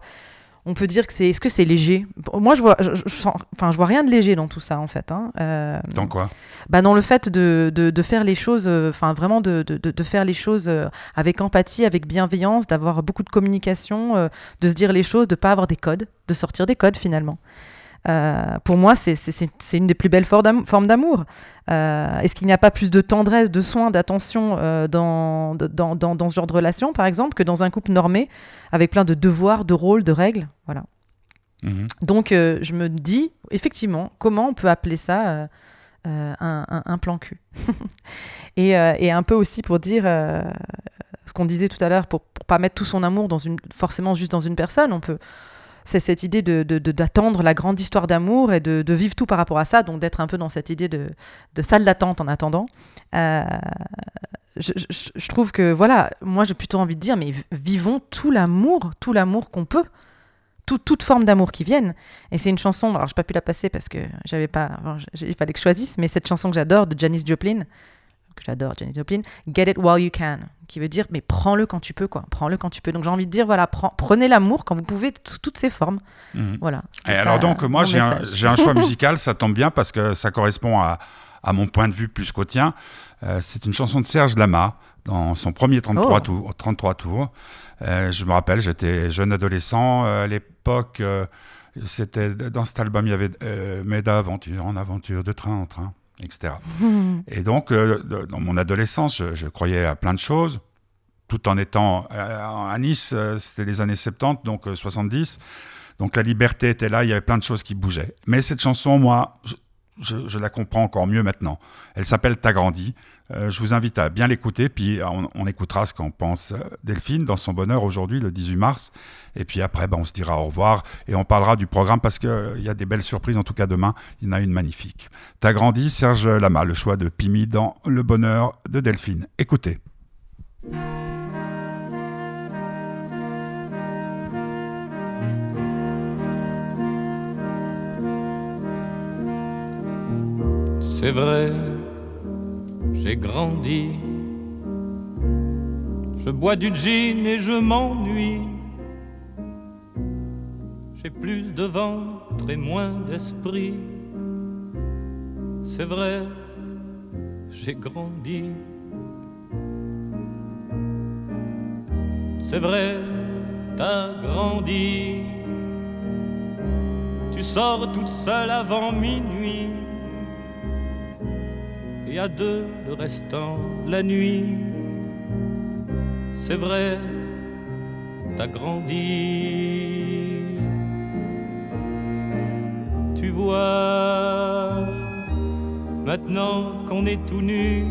on peut dire que c'est, est-ce que c'est léger? Moi, je vois, je, je sens- enfin, je vois rien de léger dans tout ça, en fait. hein. Euh, Dans quoi? bah, dans le fait de, de, de faire les choses, euh, enfin vraiment de, de, faire les choses euh, avec empathie, avec bienveillance, d'avoir beaucoup de communication, de se dire les choses, de pas avoir des codes, de sortir des codes finalement. Euh, pour moi, c'est- une des plus belles formes d'amour. Euh, Est-ce qu'il n'y a pas plus de tendresse, de soins, d'attention euh, dans, de- dans, dans, dans ce genre de relation, par exemple, que dans un couple normé, avec plein de devoirs, de rôles, de règles? Voilà. Mhm. Donc, je me dis, effectivement, comment on peut appeler ça un, un- un plan cul? et, et un peu aussi pour dire ce qu'on disait tout à l'heure, pour, pour pas mettre tout son amour dans une, forcément juste dans une personne, on peut. C'est cette idée de, d'attendre la grande histoire d'amour et de, vivre tout par rapport à ça, donc d'être un peu dans cette idée de, salle d'attente en attendant. Euh, je, trouve que, voilà, moi j'ai plutôt envie de dire, mais vivons tout l'amour, tout l'amour qu'on peut, tout- toute forme d'amour qui vienne. Et c'est une chanson, alors j'ai pas pu la passer parce que j'avais pas, il fallait que je choisisse, mais cette chanson que j'adore de Janis Joplin, que j'adore Janis Joplin, Get it while you can, qui veut dire mais prends-le quand tu peux quoi, prends-le quand tu peux. Donc j'ai envie de dire voilà, prends- prenez l'amour quand vous pouvez sous toutes ses formes. Mhm. Voilà. Et ça, alors donc moi j'ai un, choix musical, ça tombe bien parce que ça correspond à, à mon point de vue plus qu'au tien. Euh, c'est une chanson de Serge Lama dans son premier 33 Oh. tours. 33 tours. Euh, je me rappelle, j'étais jeune adolescent euh, à l'époque. c'était dans cet album, il y avait Mais d'aventure en aventure, de train en train, etc. Et donc, euh, dans mon adolescence, je, je croyais à plein de choses, tout en étant euh, à Nice, euh, c'était les années 70, donc euh, 70. Donc la liberté était là, il y avait plein de choses qui bougeaient. Mais cette chanson, moi, je, je- je la comprends encore mieux maintenant. Elle s'appelle T'as grandi. Euh, je vous invite à bien l'écouter, puis on, écoutera ce qu'en pense euh, Delphine dans son bonheur aujourd'hui, le 18 mars. Et puis après, ben, on se dira au revoir et on parlera du programme parce qu'il y a des belles surprises, en tout cas demain, il y en a une magnifique. T'as grandi, Serge Lama, le choix de Pimi dans Le bonheur de Delphine. Écoutez. C'est vrai, j'ai grandi. Je bois du gin et je m'ennuie. J'ai plus de ventre et moins d'esprit. C'est vrai, j'ai grandi. C'est vrai, t'as grandi. Tu sors toute seule avant minuit et à deux le restant de la nuit. C'est vrai, t'as grandi. Tu vois, maintenant qu'on est tout nu,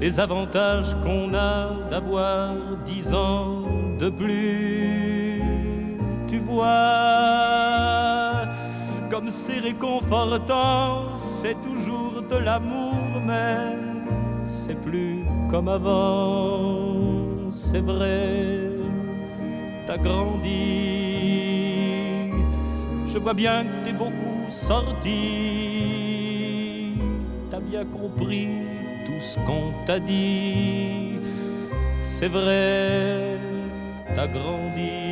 les avantages qu'on a d'avoir dix ans de plus. Tu vois, comme c'est réconfortant, c'est toujours de l'amour, mais c'est plus comme avant, c'est vrai, t'as grandi. Je vois bien que t'es beaucoup sorti, t'as bien compris tout ce qu'on t'a dit, c'est vrai, t'as grandi.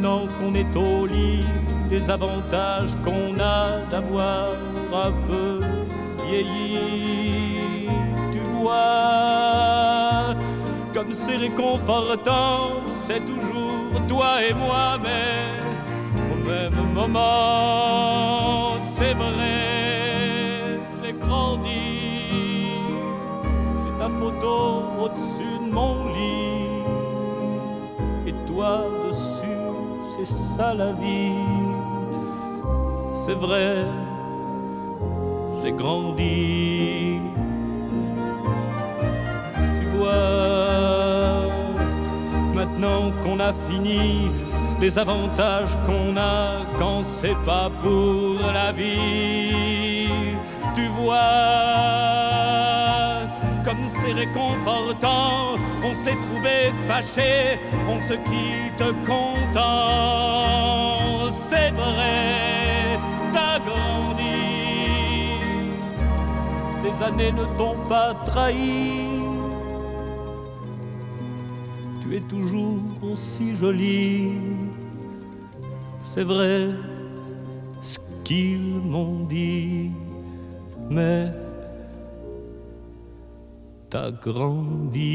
Maintenant qu'on est au lit, des avantages qu'on a d'avoir un peu vieilli. Tu vois, comme c'est réconfortant, c'est toujours toi et moi, mais au même moment, c'est vrai, j'ai grandi. J'ai ta photo au-dessus de mon lit, et toi dessus, c'est ça la vie. C'est vrai, j'ai grandi. Tu vois, maintenant qu'on a fini les avantages qu'on a quand c'est pas pour la vie. Tu vois, réconfortant, on s'est trouvé fâché, on se quitte content. C'est vrai, t'as grandi. Les années ne t'ont pas trahi. Tu es toujours aussi jolie. C'est vrai ce qu'ils m'ont dit, mais t'as grandi.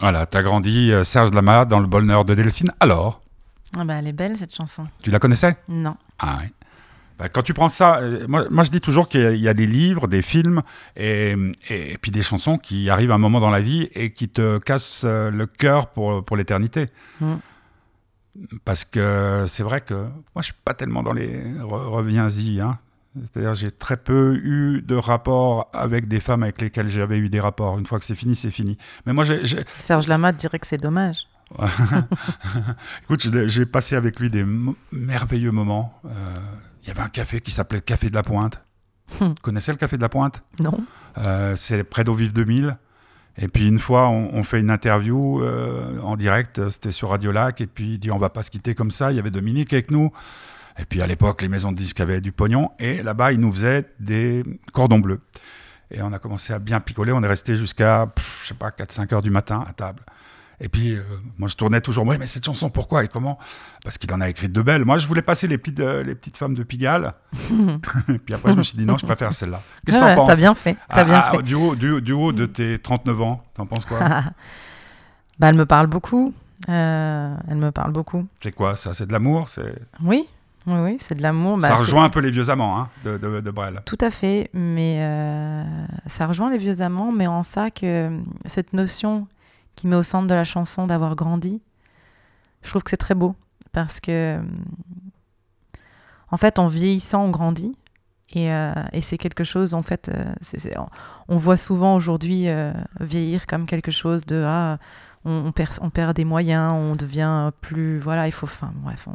Voilà, t'as grandi, euh, Serge Lama, dans le bonheur de Delphine. Alors, Ah bah, elle est belle cette chanson. Tu la connaissais? Non. Ah ouais. Bah, quand tu prends ça, euh, moi, moi, je dis toujours qu'il y a- il y a des livres, des films et, et, puis des chansons qui arrivent à un moment dans la vie et qui te cassent euh, le cœur pour, pour l'éternité. Mm. Parce que c'est vrai que moi je suis pas tellement dans les re- reviens-y. Hein. C'est-à-dire j'ai très peu eu de rapports avec des femmes avec lesquelles j'avais eu des rapports. Une fois que c'est fini, c'est fini. Mais moi j'ai- Serge Lama dirait que c'est dommage. Écoute, j'ai passé avec lui des merveilleux moments. Euh, Il y avait un café qui s'appelait le Café de la Pointe. Hmm. Tu connaissais le Café de la Pointe? Non Euh, C'est près d'Eau Vive 2000. Et puis une fois, on, on fait une interview euh, en direct, c'était sur Radio Lac, et puis il dit on va pas se quitter comme ça, il y avait Dominique avec nous. Et puis à l'époque, les maisons de disques avaient du pognon, et là-bas, ils nous faisaient des cordons bleus. Et on a commencé à bien picoler, on est resté jusqu'à, je sais pas, 4-5 heures du matin à table. Et puis, euh, moi, je tournais toujours, oui, mais cette chanson, pourquoi et comment? Parce qu'il en a écrit de belles. Moi, je voulais passer les petites, euh, les petites femmes de Pigalle. et puis après, je me suis dit, non, je préfère celle-là. Qu'est-ce que Ouais, t'en penses T'as bien fait. Ah, bien ah, fait. Du, haut, du, du haut de tes 39 ans, t'en penses quoi? Bah, elle me parle beaucoup. Euh, elle me parle beaucoup. C'est quoi? Ça C'est de l'amour? C'est... Oui, oui, oui, c'est de l'amour. Bah, Ça rejoint un peu les vieux amants hein, de, de, de Brel. Tout à fait, mais euh, ça rejoint les vieux amants, mais en ça que cette notion qui met au centre de la chanson d'avoir grandi, je trouve que c'est très beau parce que euh, en fait, en vieillissant, on grandit. Et, euh, et c'est quelque chose, en fait, euh, on, voit souvent aujourd'hui vieillir comme quelque chose de ah, on, perd, on perd des moyens, on devient plus, voilà, il faut, enfin, bref,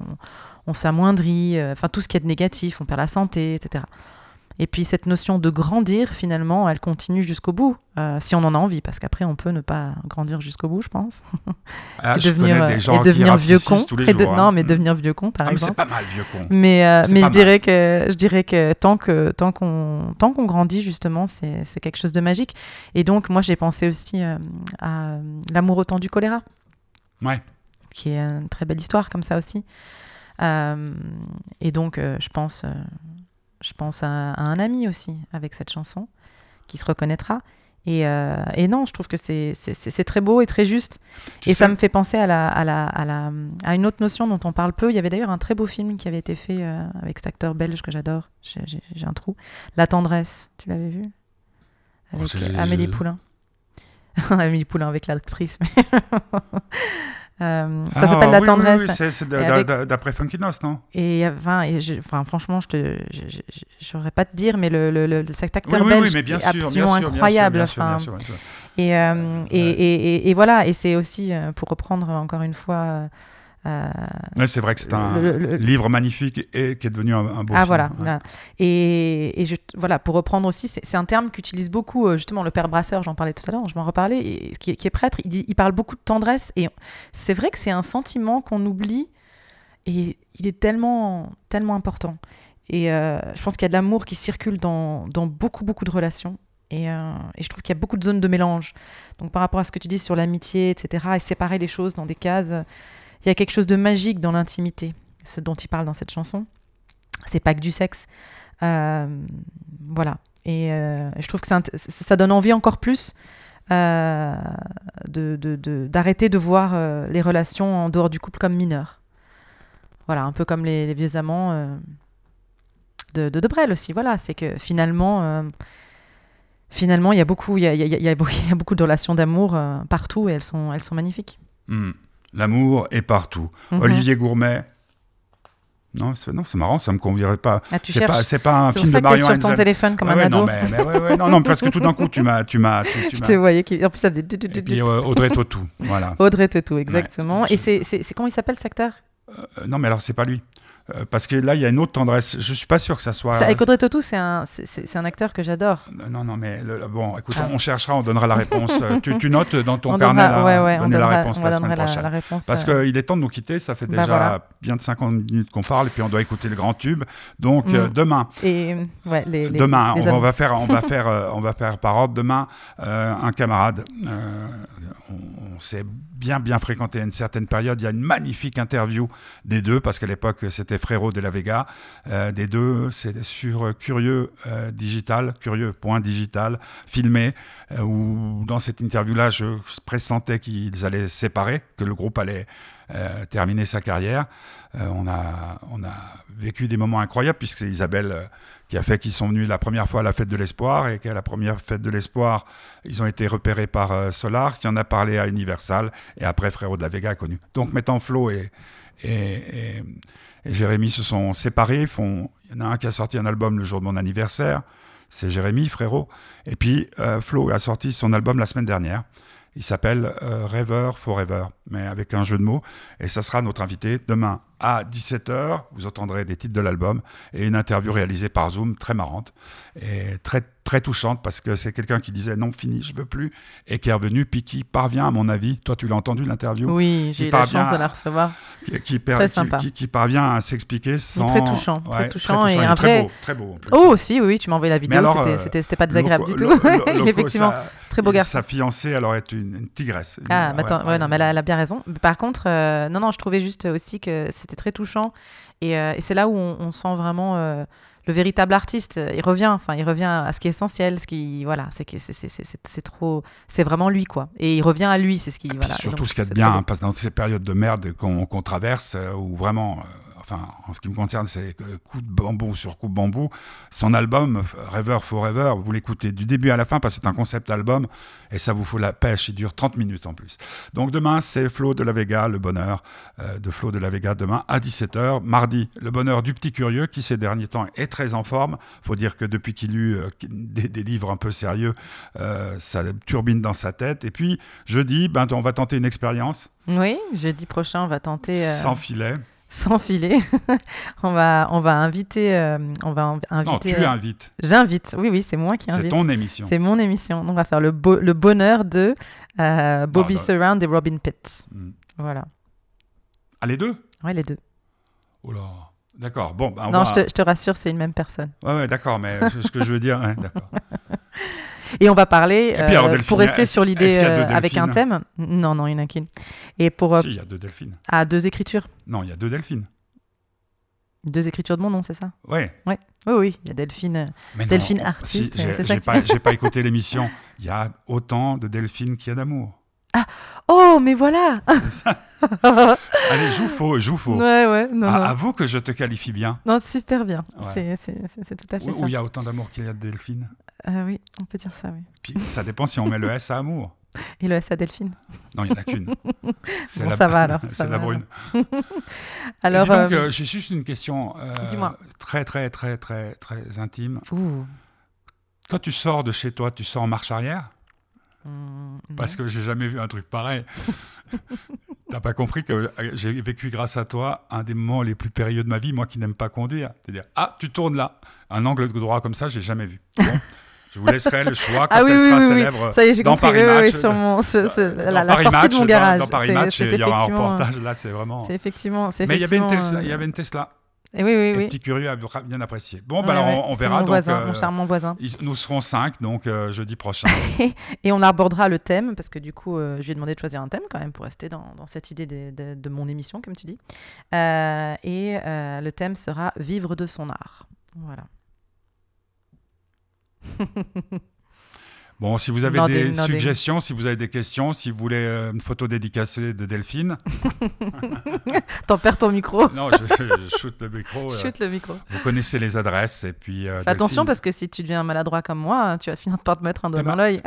on, s'amoindrit, enfin tout ce qui est de négatif, on perd la santé, etc. Et puis cette notion de grandir, finalement, elle continue jusqu'au bout, euh, si on en a envie, parce qu'après on peut ne pas grandir jusqu'au bout, je pense. Ah, et je devenir, connais euh, et qui devenir vieux con. rafraîchissent tous les et de- jours. Non, hein. mais devenir vieux con, par Ah, mais c'est exemple. pas mal, vieux con. Mais, euh, mais je dirais que je dirais que tant que tant qu'on tant qu'on grandit justement, c'est c'est quelque chose de magique. Et donc moi j'ai pensé aussi euh, à l'amour au temps du choléra, Ouais. qui est une très belle histoire comme ça aussi. Et donc je pense je pense à, à un ami aussi avec cette chanson qui se reconnaîtra. Et, euh, et non, je trouve que c'est très beau et très juste. Tu et ça me fait penser à, la, à, la, à, la, à une autre notion dont on parle peu. Il y avait d'ailleurs un très beau film qui avait été fait euh, avec cet acteur belge que j'adore. J'ai- un trou. La tendresse, tu l'avais vu? Avec Oh, je- Amélie Poulain. Amélie Poulain avec l'actrice. Euh, ça Ah, s'appelle La oui, oui, tendresse. oui, c'est c'est de- Et d'a- avec- d'après Funky non? Et enfin, et je, enfin, franchement, je je- j'aurais pas te dire, mais le, le, le- cet acteur belge oui, mais bien est sûr, absolument bien sûr, incroyable. bien sûr, bien enfin, sûr, bien sûr. et, euh, Ouais. et, et, et- et voilà, et c'est aussi, euh, pour reprendre encore une fois, euh, c'est vrai que c'est un le- le- livre magnifique et qui est devenu un, un beau ah film. voilà, ouais. Et, et je, voilà, pour reprendre aussi, c'est un terme qu'utilise beaucoup euh, justement le père Brasseur, j'en parlais tout à l'heure, je m'en reparlais, et, qui, est- qui est prêtre, il, dit- il parle beaucoup de tendresse, et c'est vrai que c'est un sentiment qu'on oublie, et il est tellement, tellement important. Et euh, je pense qu'il y a de l'amour qui circule dans, dans beaucoup, beaucoup de relations. Et, euh, et je trouve qu'il y a beaucoup de zones de mélange. Donc par rapport à ce que tu dis sur l'amitié, etc., et séparer les choses dans des cases, il y a quelque chose de magique dans l'intimité, ce dont il parle dans cette chanson. C'est pas que du sexe. Euh, voilà. Et euh, je trouve que ça donne envie encore plus euh, d'arrêter de, voir les relations en dehors du couple comme mineures. Voilà, un peu comme les, vieux amants de, de Debrel aussi. Voilà, c'est que finalement, finalement, il y a beaucoup, il y a, beaucoup- de relations d'amour partout et elles sont, magnifiques. Hmm. L'amour est partout. Mhm. Olivier Gourmet. Non, c'est non, c'est marrant, ça me convierait pas. Ah, C'est pas, c'est pas un film ça de Marion sur ton téléphone comme Ouais, un ouais, ado. Non, mais, mais ouais, ouais, non, non, parce que tout d'un coup, tu m'as, tu m'as, tu, tu Je te voyais qui. En plus, ça faisait. du- du- du- Et du- puis euh, Audrey Tautou, voilà. Audrey Tautou, exactement. Et c'est, c'est, c'est- comment il s'appelle cet acteur? Euh, non, mais alors c'est pas lui, Euh, parce que là, il y a une autre tendresse. Je suis pas sûr que ça soit. Ça- Audrey Tautou, c'est un, c'est, un acteur que j'adore. Non, non, mais le- bon, écoute, Ah. on cherchera, on donnera la réponse. Tu, tu notes dans ton on carnet donnera, là, ouais, ouais, on donner la donnera- réponse on la semaine la, prochaine. la réponse. Parce euh, qu'il est temps de nous quitter, ça fait Bah déjà voilà. bien de 50 minutes qu'on parle, et puis on doit écouter le grand tube. Donc Mm. euh, demain, Et ouais, les, les- demain, les on, va faire, on va faire, euh, on va faire par ordre. Demain, un camarade, on, on s'est bien bien fréquenté à une certaine période. Il y a une magnifique interview des deux parce qu'à l'époque c'était Frérot de la Vega. Euh, des deux, c'est sur Curieux euh, Digital, Curieux point digital, filmé. euh, où dans cette interview-là, je pressentais qu'ils allaient séparer, que le groupe allait euh, terminé sa carrière. On, a, on a vécu des moments incroyables puisque c'est Isabelle qui a fait qu'ils sont venus la première fois à la fête de l'espoir et qu'à la première fête de l'espoir, ils ont été repérés par euh, Solar qui en a parlé à Universal et après Frérot de la Vega a connu. Donc maintenant Flo et, et, et- Jérémy se sont séparés. Font, il y en a un qui a sorti un album le jour de mon anniversaire, c'est Jérémy Frérot. Et puis euh, Flo a sorti son album la semaine dernière. Il s'appelle euh, Rêver Forever, mais avec un jeu de mots. Et ça sera notre invité demain à 17h. Vous entendrez des titres de l'album et une interview réalisée par Zoom, très marrante et très, très touchante parce que c'est quelqu'un qui disait non, fini, je veux plus, et qui est revenu, puis qui parvient, à mon avis, toi tu l'as entendu l'interview, Oui, j'ai eu la chance de la recevoir. qui, qui, per- Très sympa. qui- qui parvient à s'expliquer sans. Très touchant, très touchant et est un très vrai- beau, très beau. en plus. Oh, aussi, oui, oui, tu m'as envoyé la vidéo, c'était- euh, c'était pas désagréable Loco- du tout. Lo- Lo- Loco, effectivement très beau garçon. Sa fiancée, alors, est une, une tigresse. Une- Ah, bah ouais, attends, ouais. non, mais elle a, elle a bien raison. Par contre, euh, non, non, je trouvais juste aussi que c'était très touchant. Et, euh, et c'est là où on, on sent vraiment euh, le véritable artiste. Il revient, enfin, il revient à ce qui est essentiel, ce qui, voilà, c'est que c'est- c'est- c'est c'est- c'est trop, c'est vraiment lui, quoi. Et il revient à lui, c'est ce qui, voilà. Surtout, donc, ce qu'il y a de bien, hein, parce que dans ces périodes de merde qu'on traverse, euh, où vraiment, enfin, en ce qui me concerne, c'est euh, coup de bambou sur coup de bambou, son album, euh, Rêver Forever, vous l'écoutez du début à la fin, parce que c'est un concept album, et ça vous fout la pêche, il dure 30 minutes en plus. Donc demain, c'est Flo de la Vega, le bonheur euh, de Flo de la Vega, demain à 17h. Mardi, le bonheur du petit curieux, qui ces derniers temps est très en forme. faut dire que depuis qu'il lut euh, des, des livres un peu sérieux, euh, ça turbine dans sa tête. Et puis, jeudi, ben, on va tenter une expérience Oui, jeudi prochain, on va tenter euh, sans filet. Sans filet. on va, on va inviter, euh, on va inv- Non, inviter. tu euh, invites. J'invite. Oui, oui, c'est moi qui C'est invite. ton émission. C'est mon émission. Donc, on va faire le, bo- le bonheur de euh, Bobby non. Surround et Robin Pitts. Mm. Voilà. Ah, les deux? Ouais, les deux. Oh là. D'accord. Bon, ben, on non, va... je, te, je te rassure, c'est une même personne. Ouais, ouais, d'accord, mais ce que je veux dire, ouais, d'accord. Et on va parler, Et puis, alors, euh, Delphine, pour rester sur l'idée euh, avec un thème? Non, non, il n'y en a qu'une. Et pour. euh, Si, il y a deux Delphines. à deux écritures. Non, il y a deux Delphines. Deux écritures de mon nom, c'est ça? Ouais. Oui, oui, il y a Delphine. Mais non, Delphine on- artiste, si, j'ai- ça pas, tu- pas écouté l'émission. Il y a autant de Delphines qu'il y a d'amour. Oh, mais voilà Allez, joue faux, joue faux. Ouais, ouais, non, Ah, non. avoue que je te qualifie bien. Non, super bien. Ouais. C'est- tout à fait Où ça. il y a autant d'amour qu'il y a de Delphine. Euh, oui, on peut dire ça, oui. Puis ça dépend si on met le S à amour. Et le S à Delphine. Non, il n'y en a qu'une. C'est Bon, la- ça va alors, C'est la brune. Alors, donc, euh, euh, j'ai juste une question euh, très, très, très, très, très intime. ouh, Quand tu sors de chez toi, tu sors en marche arrière? Hum, Parce que j'ai jamais vu un truc pareil. T'as pas compris que euh, j'ai vécu grâce à toi un des moments les plus périlleux de ma vie, moi qui n'aime pas conduire. C'est-à-dire, ah, tu tournes là. Un angle de droit comme ça, j'ai jamais vu. Bon, je vous laisserai le choix quand Ah oui, elle sera oui, oui. célèbre Ça y est, j'ai dans compris. Paris Match. sur mon, ce- ce- Dans la, sortie Match, de mon dans- garage. Dans, Paris Match, il y aura un reportage. Là, c'est vraiment. C'est effectivement. Mais il y avait une Tesla. Il y avait une Tesla. et oui, oui, Et oui. Petit curieux a bien apprécié. Bon, Ouais, bah, alors ouais, on, verra. Mon donc, voisin, euh, mon charmant voisin. ils- nous serons cinq, donc euh, jeudi prochain. Et on abordera le thème, parce que du coup, euh, je lui ai demandé de choisir un thème quand même pour rester dans, dans cette idée de, de- de mon émission, comme tu dis. Euh, et le thème sera Vivre de son art. Voilà. Bon, si vous avez des suggestions, si vous avez des questions, si vous voulez euh, une photo dédicacée de Delphine, T'en perds ton micro. non, je, je- shoot le micro. euh, Chute le micro. vous connaissez les adresses et puis. euh, attention parce que si tu deviens maladroit comme moi, tu vas finir par te mettre un doigt Demain- dans l'œil.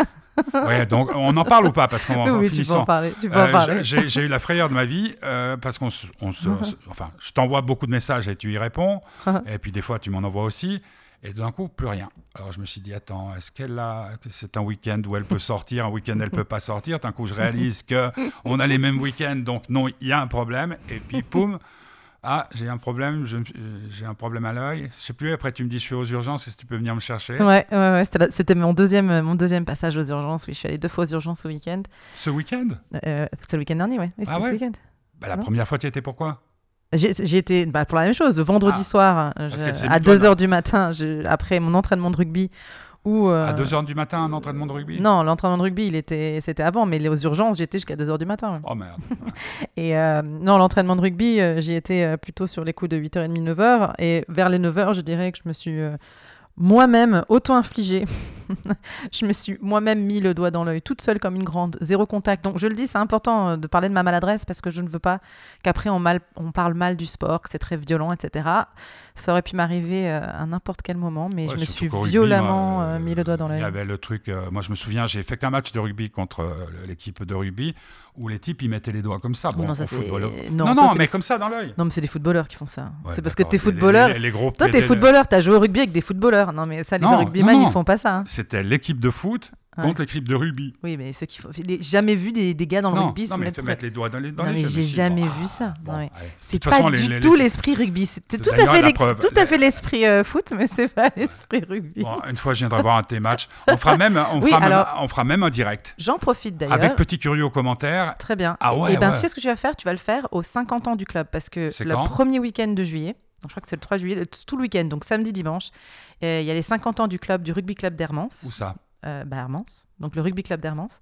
Ouais, donc on en parle ou pas? Parce qu'on Oui, oui, en parler. Tu peux Euh, en parler. j'ai- eu la frayeur de ma vie euh, parce qu'on se- se- enfin, je t'envoie beaucoup de messages et tu y réponds, et puis des fois tu m'en envoies aussi, et d'un coup plus rien. Alors je me suis dit attends, est-ce qu'elle a, que c'est un week-end où elle peut sortir, un week-end elle peut pas sortir? D'un coup je réalise que on a les mêmes week-ends, donc non, il y a un problème, et puis poum. Ah, j'ai un problème, euh, j'ai un problème à l'œil. Je sais plus, après tu me dis je suis aux urgences, est-ce que tu peux venir me chercher? Ouais, ouais, ouais, c'était mon deuxième, mon deuxième passage aux urgences. Oui, je suis allée deux fois aux urgences ce week-end. Ce week-end? Euh, c'était le week-end dernier, ouais. Oui, c'était Ah ouais? ce week-end. bah, La première fois tu y étais pourquoi? Été bah, pour la même chose, le vendredi Ah, soir, je- à mis bonne. 2h du matin, je- après mon entraînement de rugby. Où, euh, À 2h du matin, un entraînement de rugby? Non, l'entraînement de rugby, il était, c'était avant, mais aux urgences, j'étais jusqu'à 2h du matin. Oh merde. Et euh, non, l'entraînement de rugby, euh, j'y étais plutôt sur les coups de 8h30, 9h. Et vers les 9h, je dirais que je me suis euh, moi-même auto-infligé je me suis moi-même mis le doigt dans l'œil, toute seule comme une grande, zéro contact. Donc je le dis, c'est important euh, de parler de ma maladresse parce que je ne veux pas qu'après on, mal, on parle mal du sport, que c'est très violent, etc. Ça aurait pu m'arriver euh, à n'importe quel moment, mais Ouais, je me suis rugby, violemment moi, euh, mis le doigt dans Il l'œil. y avait le truc, euh, moi je me souviens, j'ai fait qu'un match de rugby contre l'équipe de rugby où les types ils mettaient les doigts comme ça. Bon, non, ça c'est. football. Non, Non, ça, non, mais des- comme ça dans l'œil. Non, mais c'est des footballeurs qui font ça. Ouais, c'est parce que t'es Les- les- footballeur. Les, les gros Toi, t'es footballeur, t'as joué au rugby avec des footballeurs. Non, mais ça, les rugbyman, ils font pas ça. hein. C'était l'équipe de foot contre l'équipe de rugby. Oui, mais ceux qui font. J'ai jamais vu des, des gars dans le non, rugby non, se mais mettre. mettre les doigts dans les, dans Non, les mais j'ai jamais bon, vu ah, ça. bon. C'est pas façon, du les- tout les- l'esprit rugby. C'est tout à fait tout à fait l'esprit euh, foot, mais c'est pas l'esprit rugby. Bon, une fois, je viendrai voir un de tes matchs. On fera même, on Oui, fera même- on fera même un direct. J'en profite d'ailleurs. Avec petit curieux aux commentaires. Très bien. Ah ouais, et ben, ouais. tu sais ce que tu vas faire? Tu vas le faire aux 50 ans du club parce que le premier week-end de juillet, donc je crois que c'est le 3 juillet, le- tout le week-end, donc samedi, dimanche, il y a les 50 ans du club, du rugby club d'Hermance. Où ça? Euh, bah, Hermance, donc le rugby club d'Hermance.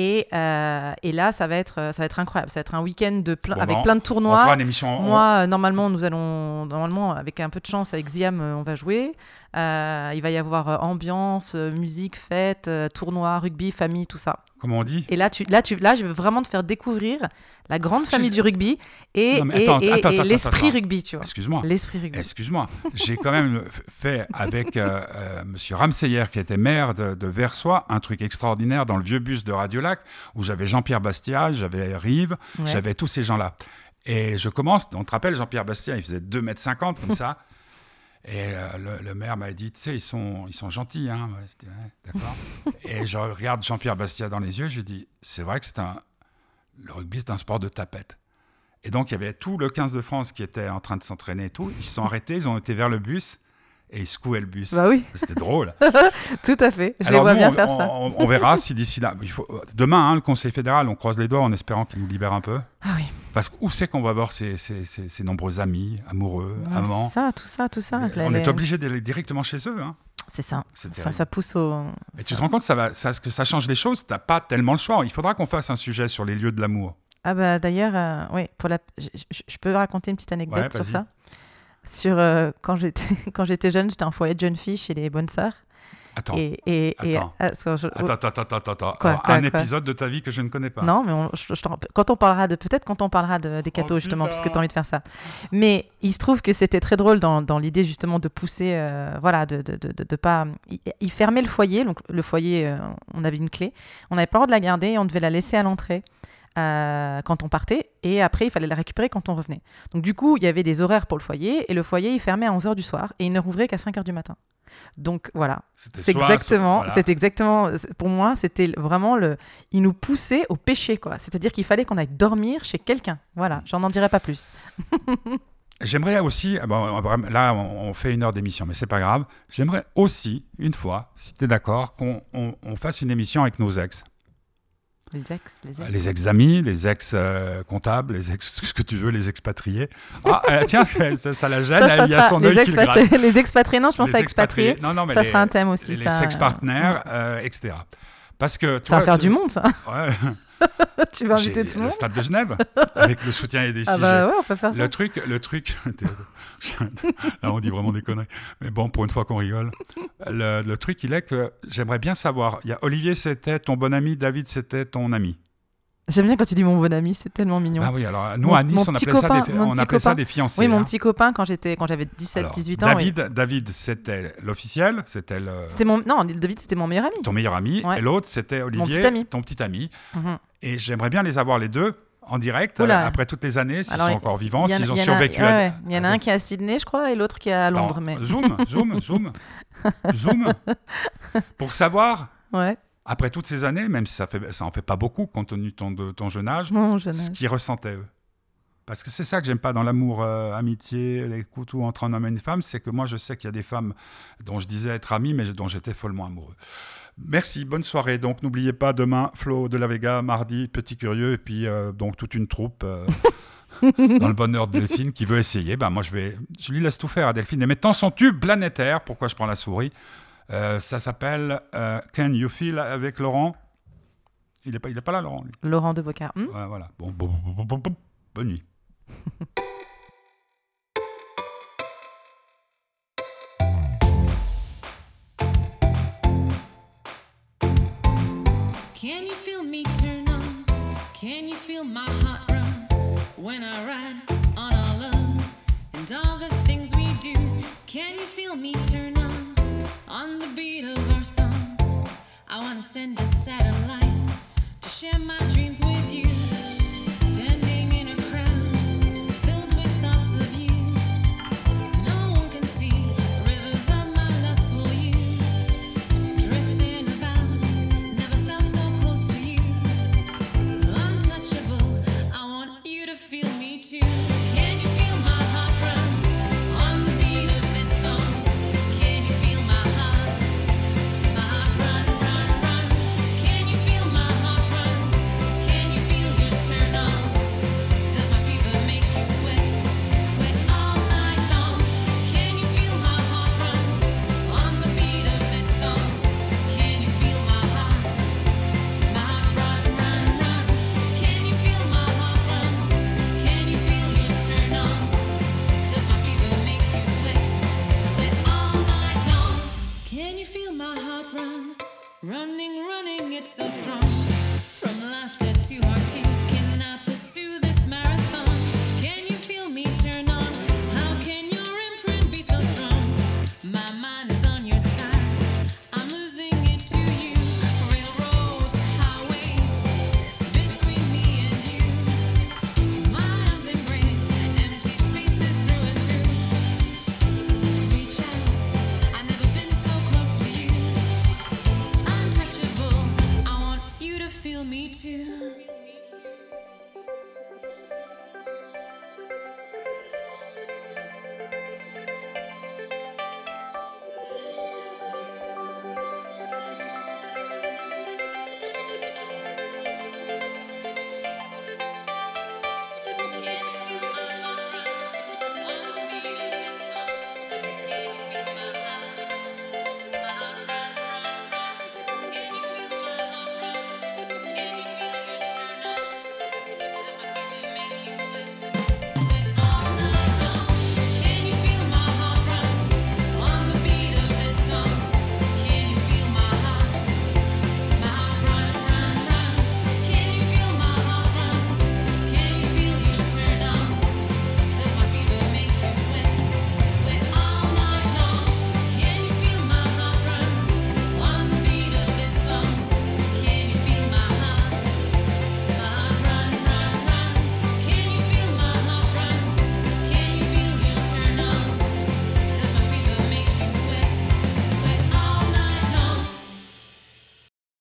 Et, euh, et là, ça va, être, ça va être incroyable. Ça va être un week-end de plein- Bon, avec ben, plein de On tournois. fera une émission. on- Moi, normalement, nous allons, normalement, avec un peu de chance, avec Ziam, euh, on va jouer. Euh, il va y avoir ambiance, musique, fête, tournoi, rugby, famille, tout ça. Comment on dit? Et là, tu, là, tu, là, je veux vraiment te faire découvrir la grande famille du rugby et, l'esprit rugby, tu vois. Excuse-moi. L'esprit rugby. Excuse-moi, j'ai quand même fait avec euh, Monsieur Ramseyer, qui était maire de, de Versoix, un truc extraordinaire dans le vieux bus de Où j'avais Jean-Pierre Bastia, j'avais Rive, Ouais. j'avais tous ces gens-là. Et je commence, on te rappelle, Jean-Pierre Bastia, il faisait 2m50 comme ça. Et euh, le, le maire m'a dit, tu sais, ils sont, ils sont gentils. Hein. Ouais, j'étais, Ouais, d'accord. et je regarde Jean-Pierre Bastia dans les yeux, je lui dis, c'est vrai que c'est un, le rugby, c'est un sport de tapette. Et donc, il y avait tout le 15 de France qui était en train de s'entraîner et tout. Ils se sont arrêtés, ils ont été vers le bus et ils secouaient le bus. Bah oui, C'était drôle. tout à fait. Je les Alors vois nous, bien on, faire on- ça. on- on verra si d'ici là. Il faut, demain, hein, le Conseil fédéral, on croise les doigts en espérant qu'il nous libère un peu. Ah oui. Parce que où c'est qu'on va voir ces nombreux amis, amoureux, Ah, amants Ça, tout ça, tout ça. On est obligé d'aller directement chez eux. hein. C'est ça. C'est Ça, pousse au. Et tu te rends compte ça va, ça, que ça change les choses T'as pas tellement le choix. Il faudra qu'on fasse un sujet sur les lieux de l'amour. Ah bah d'ailleurs, euh, oui, pour la, je, peux raconter une petite anecdote Ouais, sur ça? Sur euh, quand j'étais quand j'étais jeune, j'étais en foyer de jeunes filles chez les bonnes sœurs. Attends, Et, et, et- attends. ah, je- attends, attends, attends, attends, attends. Quoi, Alors, quoi, un quoi épisode de ta vie que je ne connais pas. Non, mais on- je- je quand on parlera de peut-être quand on parlera de, des cathos Oh, justement, parce que putain. tu as envie de faire ça. Mais il se trouve que c'était très drôle dans, dans l'idée justement de pousser, euh, voilà, de de, de, de- de pas. Il, il fermait le foyer, donc le foyer, euh, on avait une clé, on n'avait pas le droit de la garder, et on devait la laisser à l'entrée. Euh, quand on partait et après il fallait la récupérer quand on revenait. Donc du coup il y avait des horaires pour le foyer et le foyer il fermait à 11h du soir et il ne rouvrait qu'à 5h du matin. Donc voilà, c'est exactement, voilà. c'est exactement, pour moi, c'était vraiment le, il nous poussait au péché, quoi. C'est-à-dire qu'il fallait qu'on aille dormir chez quelqu'un. Voilà, j'en en dirai pas plus. J'aimerais aussi, ah bon, là on on fait une heure d'émission, mais c'est pas grave. J'aimerais aussi, une fois, si tu es d'accord, qu'on on- on fasse une émission avec nos ex. Les ex, les ex. Les ex-amis, les ex-comptables, les ex, ce que tu veux, les expatriés. Ah, euh, tiens, ça, ça la gêne, Ça, ça il y a son œil qui le gratte. les expatriés, non, je pense Les à expatriés. Non, non, mais Ça les, sera un thème aussi. les ça. sex-partenaires, euh, etc. Parce que Ça va faire tu- du monde, ça. Ouais, tu vas inviter tout le le monde. stade de Genève, avec le soutien et des Ah bah ouais, on peut faire ça. Le truc, le truc, là on dit vraiment des conneries, mais bon, pour une fois qu'on rigole, le, le truc il est que j'aimerais bien savoir, il y a Olivier c'était ton bon ami, David c'était ton ami. J'aime bien quand tu dis mon bon ami, c'est tellement mignon. Ah oui, alors nous Mon- à Nice mon on appelait, ça, des, mon on appelait ça des fiancés. oui, mon hein. petit copain quand j'étais quand j'avais 17 Alors, 18 ans. oui. David, David c'était l'officiel, c'était le- C'était mon non, David c'était mon meilleur ami. ton meilleur ami, Ouais. et l'autre c'était Olivier, petit ami. ton petit ami. Mhm. Et j'aimerais bien les avoir les deux en direct, Oula. après toutes les années, s'ils sont il- encore vivants, Il s'ils ont il y survécu ouais, à... ouais. Il y en a un qui est à Sydney, je crois, et l'autre qui est à Londres. Non, Mais... Zoom, zoom, zoom, zoom. Pour savoir, Ouais, après toutes ces années, même si ça, fait, ça en fait pas beaucoup compte tenu de ton, de ton jeune âge, jeune ce âge. qu'ils ressentaient eux. Parce que c'est ça que j'aime pas dans l'amour, euh, amitié, les coups entre un homme et une femme, c'est que moi je sais qu'il y a des femmes dont je disais être ami, mais dont j'étais follement amoureux. Merci, bonne soirée. Donc n'oubliez pas demain Flo de la Vega, mardi Petit Curieux, et puis euh, donc toute une troupe. euh, dans le bonheur de Delphine qui veut essayer, ben moi je vais, je lui laisse tout faire à Delphine. Et mettant son tube planétaire, pourquoi je prends la souris Euh, Ça s'appelle euh, Can You Feel avec Laurent? Il est pas, il est pas là Laurent. lui. Laurent de Bocard. Hmm? Ouais, voilà. Bon, bon, bon, Can you feel me turn on? Can you feel my heart run when I ride on our love and all the things we do? Can you feel me turn on on the beat of our song? I wanna send a satellite to share my dreams with.